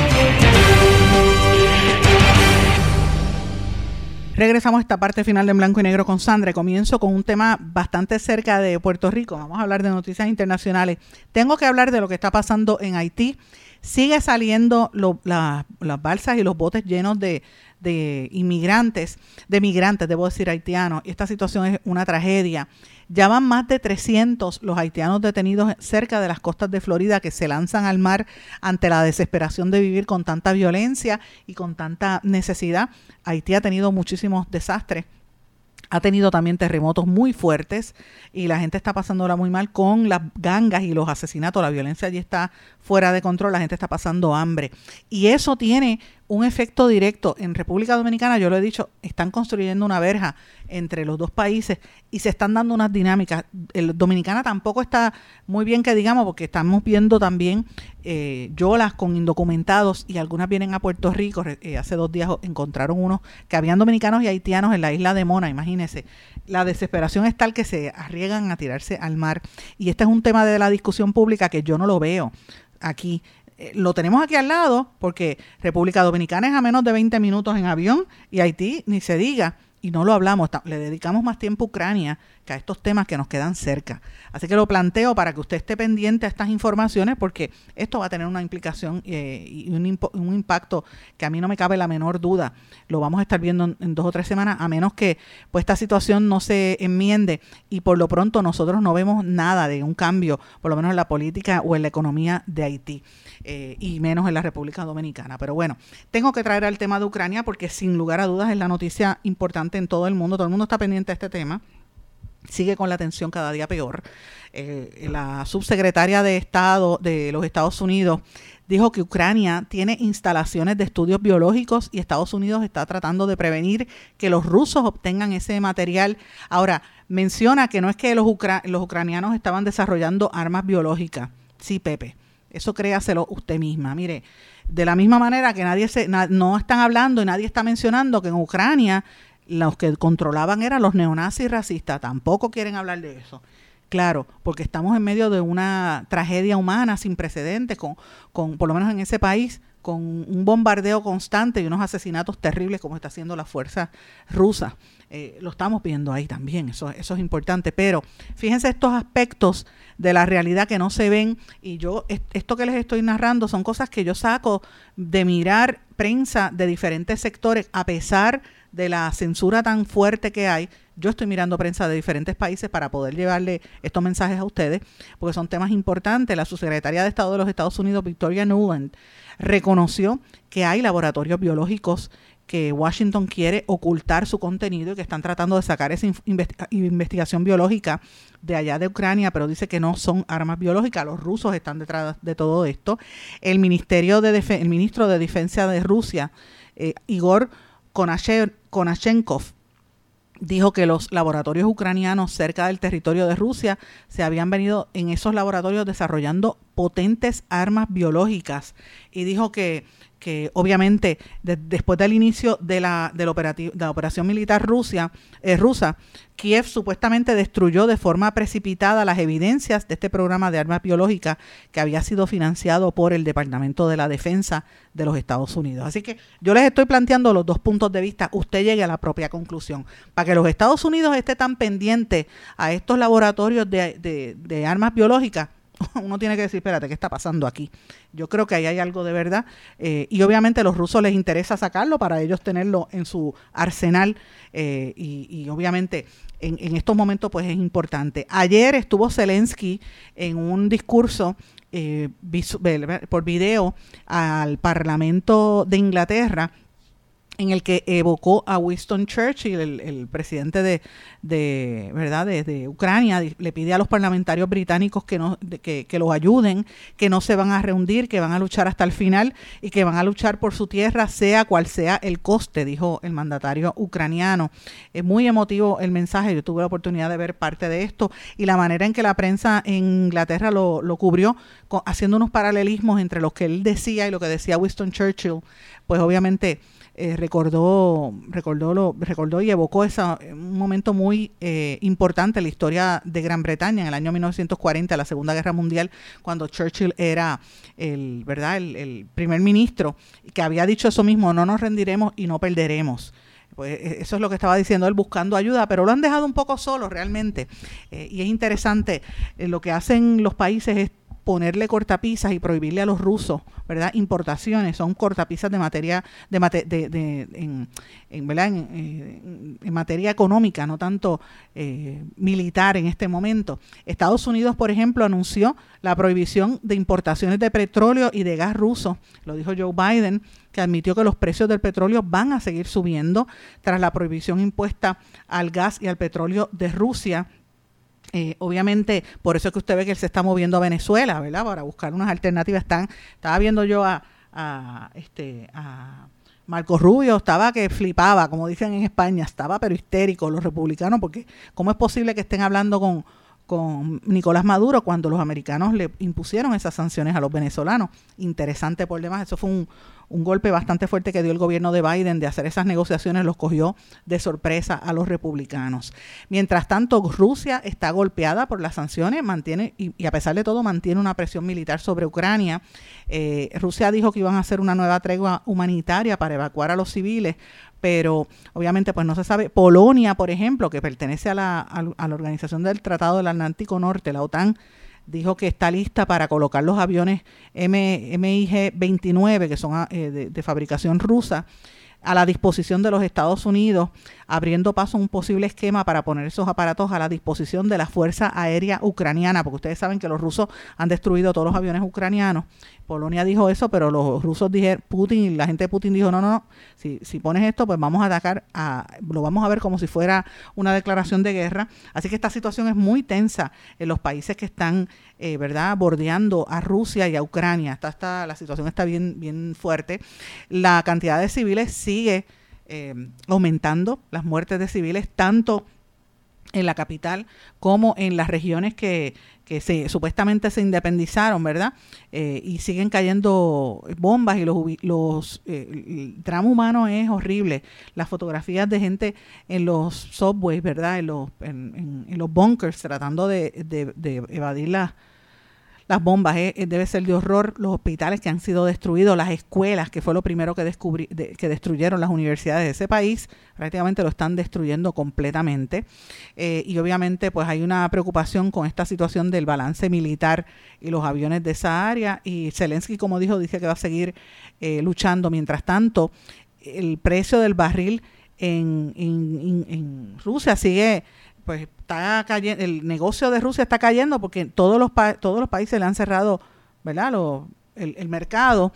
Regresamos a esta parte final de En Blanco y Negro con Sandra. Comienzo con un tema bastante cerca de Puerto Rico. Vamos a hablar de noticias internacionales. Tengo que hablar de lo que está pasando en Haití sigue saliendo las balsas y los botes llenos de, inmigrantes, de migrantes, debo decir, haitianos. Esta situación es una tragedia. Ya van más de 300 los haitianos detenidos cerca de las costas de Florida que se lanzan al mar ante la desesperación de vivir con tanta violencia y con tanta necesidad. Haití ha tenido muchísimos desastres ha tenido también terremotos muy fuertes y la gente está pasándola muy mal con las gangas y los asesinatos. La violencia allí está fuera de control, la gente está pasando hambre. Y eso tiene un efecto directo. En República Dominicana, yo lo he dicho, están construyendo una verja entre los dos países y se están dando unas dinámicas. El Dominicana tampoco está muy bien que digamos, porque estamos viendo también eh, yolas con indocumentados y algunas vienen a Puerto Rico. Eh, hace dos días encontraron unos que habían dominicanos y haitianos en la isla de Mona, imagínense. La desesperación es tal que se arriesgan a tirarse al mar. Y este es un tema de la discusión pública que yo no lo veo aquí lo tenemos aquí al lado porque República Dominicana es a menos de 20 minutos en avión y Haití ni se diga y no lo hablamos, le dedicamos más tiempo a Ucrania a estos temas que nos quedan cerca. Así que lo planteo para que usted esté pendiente a estas informaciones porque esto va a tener una implicación eh, y un, impacto que a mí no me cabe la menor duda. Lo vamos a estar viendo en, dos o tres semanas a menos que pues esta situación no se enmiende y por lo pronto nosotros no vemos nada de un cambio, por lo menos en la política o en la economía de Haití eh, y menos en la República Dominicana. Pero bueno, tengo que traer al tema de Ucrania porque sin lugar a dudas es la noticia importante en todo el mundo, todo el mundo está pendiente de este tema sigue con la tensión cada día peor. Eh, la subsecretaria de Estado de los Estados Unidos dijo que Ucrania tiene instalaciones de estudios biológicos y Estados Unidos está tratando de prevenir que los rusos obtengan ese material. Ahora, menciona que no es que los, los ucranianos estaban desarrollando armas biológicas. Sí, Pepe, eso créaselo usted misma. Mire, de la misma manera que nadie se, no están hablando y nadie está mencionando que en Ucrania los que controlaban eran los neonazis racistas, tampoco quieren hablar de eso. Claro, porque estamos en medio de una tragedia humana sin precedentes, con, con por lo menos en ese país, con un bombardeo constante y unos asesinatos terribles como está haciendo la fuerza rusa. Eh, lo estamos viendo ahí también, eso, eso es importante. Pero fíjense estos aspectos de la realidad que no se ven y yo, esto que les estoy narrando son cosas que yo saco de mirar prensa de diferentes sectores a pesar de la censura tan fuerte que hay. Yo estoy mirando prensa de diferentes países para poder llevarle estos mensajes a ustedes, porque son temas importantes. La subsecretaria de Estado de los Estados Unidos, Victoria Nuland, reconoció que hay laboratorios biológicos que Washington quiere ocultar su contenido y que están tratando de sacar esa investigación biológica de allá de Ucrania, pero dice que no son armas biológicas. Los rusos están detrás de todo esto. El Ministerio de el ministro de Defensa de Rusia, eh, Igor Konashenkov, dijo que los laboratorios ucranianos cerca del territorio de Rusia se habían venido en esos laboratorios desarrollando potentes armas biológicas. Y dijo que que obviamente después del inicio de la, de la, operación militar Rusia, eh, rusa, Kiev supuestamente destruyó de forma precipitada las evidencias de este programa de armas biológicas que había sido financiado por el Departamento de la Defensa de los Estados Unidos. Así que yo les estoy planteando los dos puntos de vista, usted llegue a la propia conclusión. Para que los Estados Unidos esté tan pendiente a estos laboratorios de, de armas biológicas, *laughs* uno tiene que decir, espérate, ¿qué está pasando aquí? Yo creo que ahí hay algo de verdad. Eh, y obviamente a los rusos les interesa sacarlo para ellos tenerlo en su arsenal. Eh, y, obviamente en, estos momentos pues es importante. Ayer estuvo Zelensky en un discurso eh, por video al Parlamento de Inglaterra en el que evocó a Winston Churchill, el, presidente de, de verdad de, Ucrania, le pide a los parlamentarios británicos que, no, que, que, los ayuden, que no se van a reunir, que van a luchar hasta el final y que van a luchar por su tierra, sea cual sea el coste, dijo el mandatario ucraniano. Es muy emotivo el mensaje, yo tuve la oportunidad de ver parte de esto y la manera en que la prensa en Inglaterra lo, lo cubrió, haciendo unos paralelismos entre lo que él decía y lo que decía Winston Churchill, pues obviamente eh, recordó, recordó, lo, recordó y evocó esa, un momento muy eh, importante en la historia de Gran Bretaña en el año 1940, la Segunda Guerra Mundial, cuando Churchill era el, ¿verdad? el, primer ministro, que había dicho eso mismo, no nos rendiremos y no perderemos. Pues e, eso es lo que estaba diciendo él buscando ayuda, pero lo han dejado un poco solo realmente. Eh, y es interesante, lo que hacen los países es ponerle cortapisas y prohibirle a los rusos, ¿verdad? Importaciones, son cortapisas de materia, de, de, en, eh, en, materia económica, no tanto eh, militar en este momento. Estados Unidos, por ejemplo, anunció la prohibición de importaciones de petróleo y de gas ruso. Lo dijo Joe Biden, que admitió que los precios del petróleo van a seguir subiendo tras la prohibición impuesta al gas y al petróleo de Rusia eh, obviamente, por eso es que usted ve que él se está moviendo a Venezuela, ¿verdad? Para buscar unas alternativas. Están, estaba viendo yo a, a, este, a Marcos Rubio, estaba que flipaba, como dicen en España, estaba pero histérico los republicanos, porque ¿cómo es posible que estén hablando con, con Nicolás Maduro cuando los americanos le impusieron esas sanciones a los venezolanos? Interesante por demás, eso fue un, un golpe bastante fuerte que dio el gobierno de Biden de hacer esas negociaciones los cogió de sorpresa a los republicanos. Mientras tanto, Rusia está golpeada por las sanciones, mantiene y, a pesar de todo mantiene una presión militar sobre Ucrania. Eh, Rusia dijo que iban a hacer una nueva tregua humanitaria para evacuar a los civiles, pero obviamente pues no se sabe. Polonia, por ejemplo, que pertenece a la, a la Organización del Tratado del Atlántico Norte, la OTAN, dijo que está lista para colocar los aviones MiG-29, que son eh, de, fabricación rusa, a la disposición de los Estados Unidos, abriendo paso a un posible esquema para poner esos aparatos a la disposición de la Fuerza Aérea Ucraniana, porque ustedes saben que los rusos han destruido todos los aviones ucranianos Polonia dijo eso, pero los rusos dijeron, Putin, la gente de Putin dijo, no, no, no, si, si pones esto, pues vamos a atacar, a, lo vamos a ver como si fuera una declaración de guerra. Así que esta situación es muy tensa en los países que están, eh, ¿verdad?, bordeando a Rusia y a Ucrania. Está, está, la situación está bien, bien fuerte. La cantidad de civiles sigue eh, aumentando, las muertes de civiles, tanto en la capital como en las regiones que, que se, supuestamente se independizaron, ¿verdad? Eh, y siguen cayendo bombas y los, los eh, el drama humano es horrible. Las fotografías de gente en los subways, ¿verdad? En los, en, los bunkers tratando de, de, de evadir las las bombas, eh, eh, debe ser de horror, los hospitales que han sido destruidos, las escuelas, que fue lo primero que, descubrí, que destruyeron las universidades de ese país, prácticamente lo están destruyendo completamente. Eh, y obviamente pues hay una preocupación con esta situación del balance militar y los aviones de esa área. Y Zelensky, como dijo, dice que va a seguir luchando. Mientras tanto, el precio del barril en Rusia sigue pues está cayendo, el negocio de Rusia está cayendo porque todos los, todos los países le han cerrado, ¿verdad? el, el mercado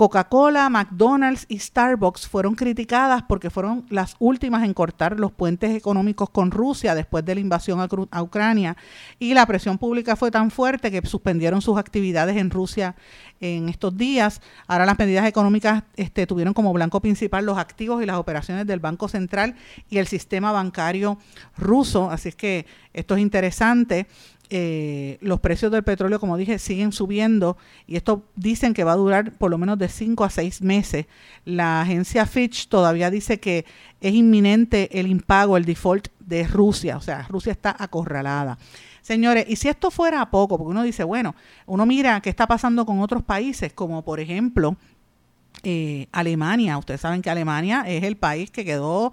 Coca-Cola, McDonald's y Starbucks fueron criticadas porque fueron las últimas en cortar los puentes económicos con Rusia después de la invasión a, Ucrania y la presión pública fue tan fuerte que suspendieron sus actividades en Rusia en estos días. Ahora las medidas económicas este, tuvieron como blanco principal los activos y las operaciones del Banco Central y el sistema bancario ruso. Así es que esto es interesante. Eh, los precios del petróleo, como dije, siguen subiendo y esto dicen que va a durar por lo menos de 5 a 6 meses. La agencia Fitch todavía dice que es inminente el impago, el default de Rusia, o sea, Rusia está acorralada. Señores, y si esto fuera poco, porque uno dice, bueno, uno mira qué está pasando con otros países, como por ejemplo eh, Alemania. Ustedes saben que Alemania es el país que quedó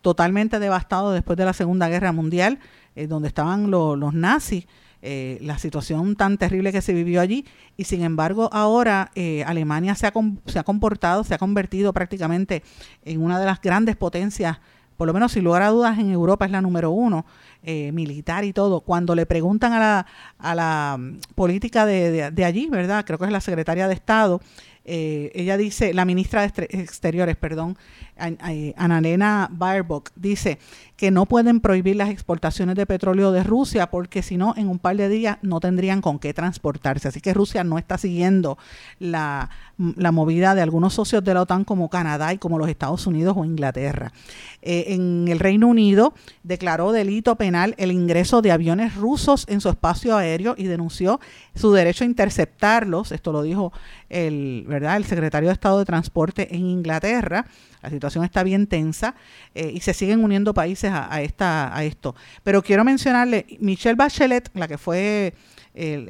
totalmente devastado después de la Segunda Guerra Mundial eh, donde estaban los nazis, eh, la situación tan terrible que se vivió allí, y sin embargo ahora eh, Alemania se ha, se ha comportado, se ha convertido prácticamente en una de las grandes potencias por lo menos sin lugar a dudas en Europa es la número uno, militar y todo. Cuando le preguntan a la, a la mm, política de, de, allí, ¿verdad? Creo que es la secretaria de Estado, ella dice, la ministra de Exteriores, perdón, Annalena Baerbock, dice que no pueden prohibir las exportaciones de petróleo de Rusia porque si no, en un par de días no tendrían con qué transportarse. Así que Rusia no está siguiendo la, movida de algunos socios de la OTAN como Canadá y como los Estados Unidos o Inglaterra. Eh, en el Reino Unido declaró delito penal el ingreso de aviones rusos en su espacio aéreo y denunció su derecho a interceptarlos. Esto lo dijo el, ¿verdad? el secretario de Estado de Transporte en Inglaterra. La situación está bien tensa eh, y se siguen uniendo países a, esta, a esto. Pero quiero mencionarle, Michelle Bachelet, la que fue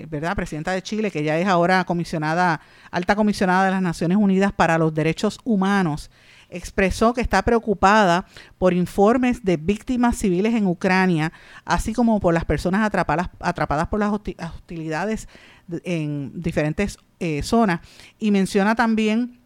¿verdad? presidenta de Chile, que ya es ahora comisionada, alta comisionada de las Naciones Unidas para los Derechos Humanos, expresó que está preocupada por informes de víctimas civiles en Ucrania, así como por las personas atrapadas, atrapadas por las hostilidades en diferentes eh, zonas. Y menciona también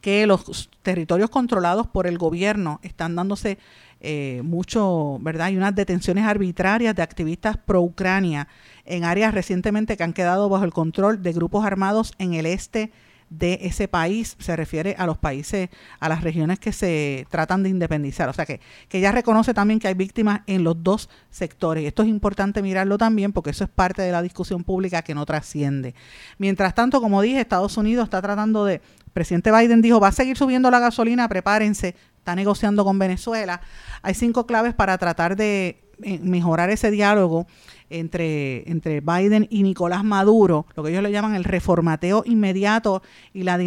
que los territorios controlados por el gobierno están dándose eh, mucho, ¿verdad? Hay unas detenciones arbitrarias de activistas pro-Ucrania en áreas recientemente que han quedado bajo el control de grupos armados en el este de ese país, se refiere a los países, a las regiones que se tratan de independizar. O sea que, que ella reconoce también que hay víctimas en los dos sectores. Esto es importante mirarlo también porque eso es parte de la discusión pública que no trasciende. Mientras tanto, como dije, Estados Unidos está tratando de presidente Biden dijo, va a seguir subiendo la gasolina, prepárense, está negociando con Venezuela. Hay cinco claves para tratar de eh, mejorar ese diálogo entre, entre Biden y Nicolás Maduro, lo que ellos le llaman el reformateo inmediato y la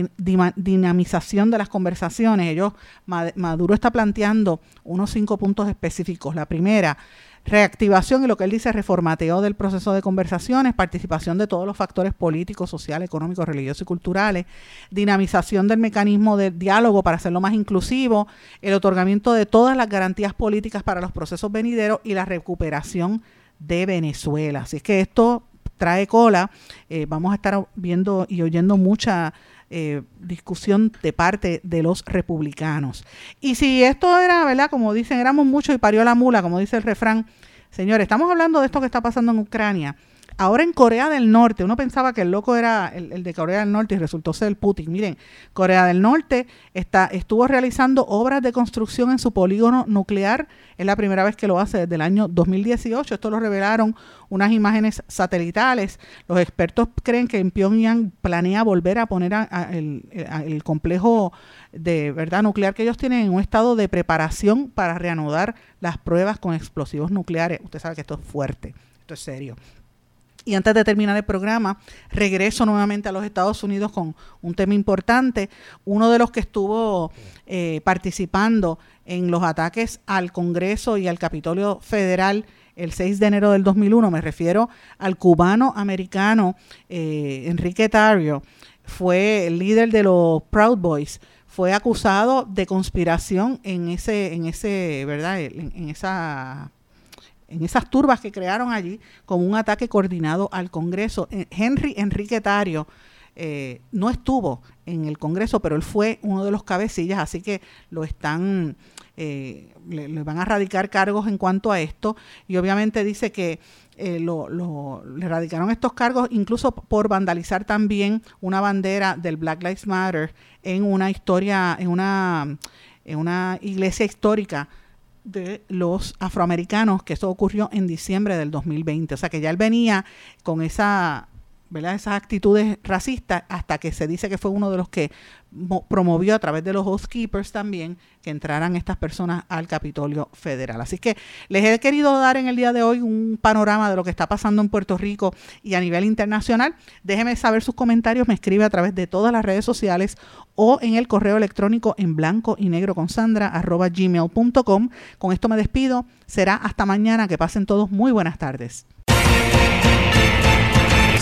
dinamización de las conversaciones. Ellos, Maduro está planteando unos cinco puntos específicos. La primera, reactivación y lo que él dice reformateo del proceso de conversaciones, participación de todos los factores políticos, sociales, económicos, religiosos y culturales, dinamización del mecanismo de diálogo para hacerlo más inclusivo, el otorgamiento de todas las garantías políticas para los procesos venideros y la recuperación de Venezuela. Así es que esto trae cola, eh, vamos a estar viendo y oyendo mucha eh, discusión de parte de los republicanos. Y si esto era, ¿verdad? Como dicen, éramos muchos y parió la mula, como dice el refrán. Señores, estamos hablando de esto que está pasando en Ucrania. Ahora en Corea del Norte, uno pensaba que el loco era el, de Corea del Norte y resultó ser el Putin. Miren, Corea del Norte está, estuvo realizando obras de construcción en su polígono nuclear. Es la primera vez que lo hace desde el año 2018. Esto lo revelaron unas imágenes satelitales. Los expertos creen que en Pyongyang planea volver a poner el, complejo de verdad nuclear que ellos tienen en un estado de preparación para reanudar las pruebas con explosivos nucleares. Usted sabe que esto es fuerte, esto es serio. Y antes de terminar el programa, regreso nuevamente a los Estados Unidos con un tema importante. Uno de los que estuvo eh, participando en los ataques al Congreso y al Capitolio Federal el 6 de enero del 2001, me refiero al cubano americano eh, Enrique Tario, fue el líder de los Proud Boys, fue acusado de conspiración en ese, en ese, ¿verdad? en esa en esas turbas que crearon allí con un ataque coordinado al Congreso. Eh, Henry Enrique Tario eh, no estuvo en el Congreso, pero él fue uno de los cabecillas, así que lo están, eh, le, van a radicar cargos en cuanto a esto. Y obviamente dice que lo, lo, le radicaron estos cargos incluso por vandalizar también una bandera del Black Lives Matter en una historia, en una, en una iglesia histórica de los afroamericanos, que eso ocurrió en diciembre del 2020. O sea que ya él venía con esa, ¿verdad? esas actitudes racistas hasta que se dice que fue uno de los que promovió a través de los housekeepers también que entraran estas personas al Capitolio Federal. Así que les he querido dar en el día de hoy un panorama de lo que está pasando en Puerto Rico y a nivel internacional. Déjenme saber sus comentarios, me escribe a través de todas las redes sociales o en el correo electrónico en blanco y negro con sandra arroba gmail.com. Con esto me despido. Será hasta mañana. Que pasen todos muy buenas tardes.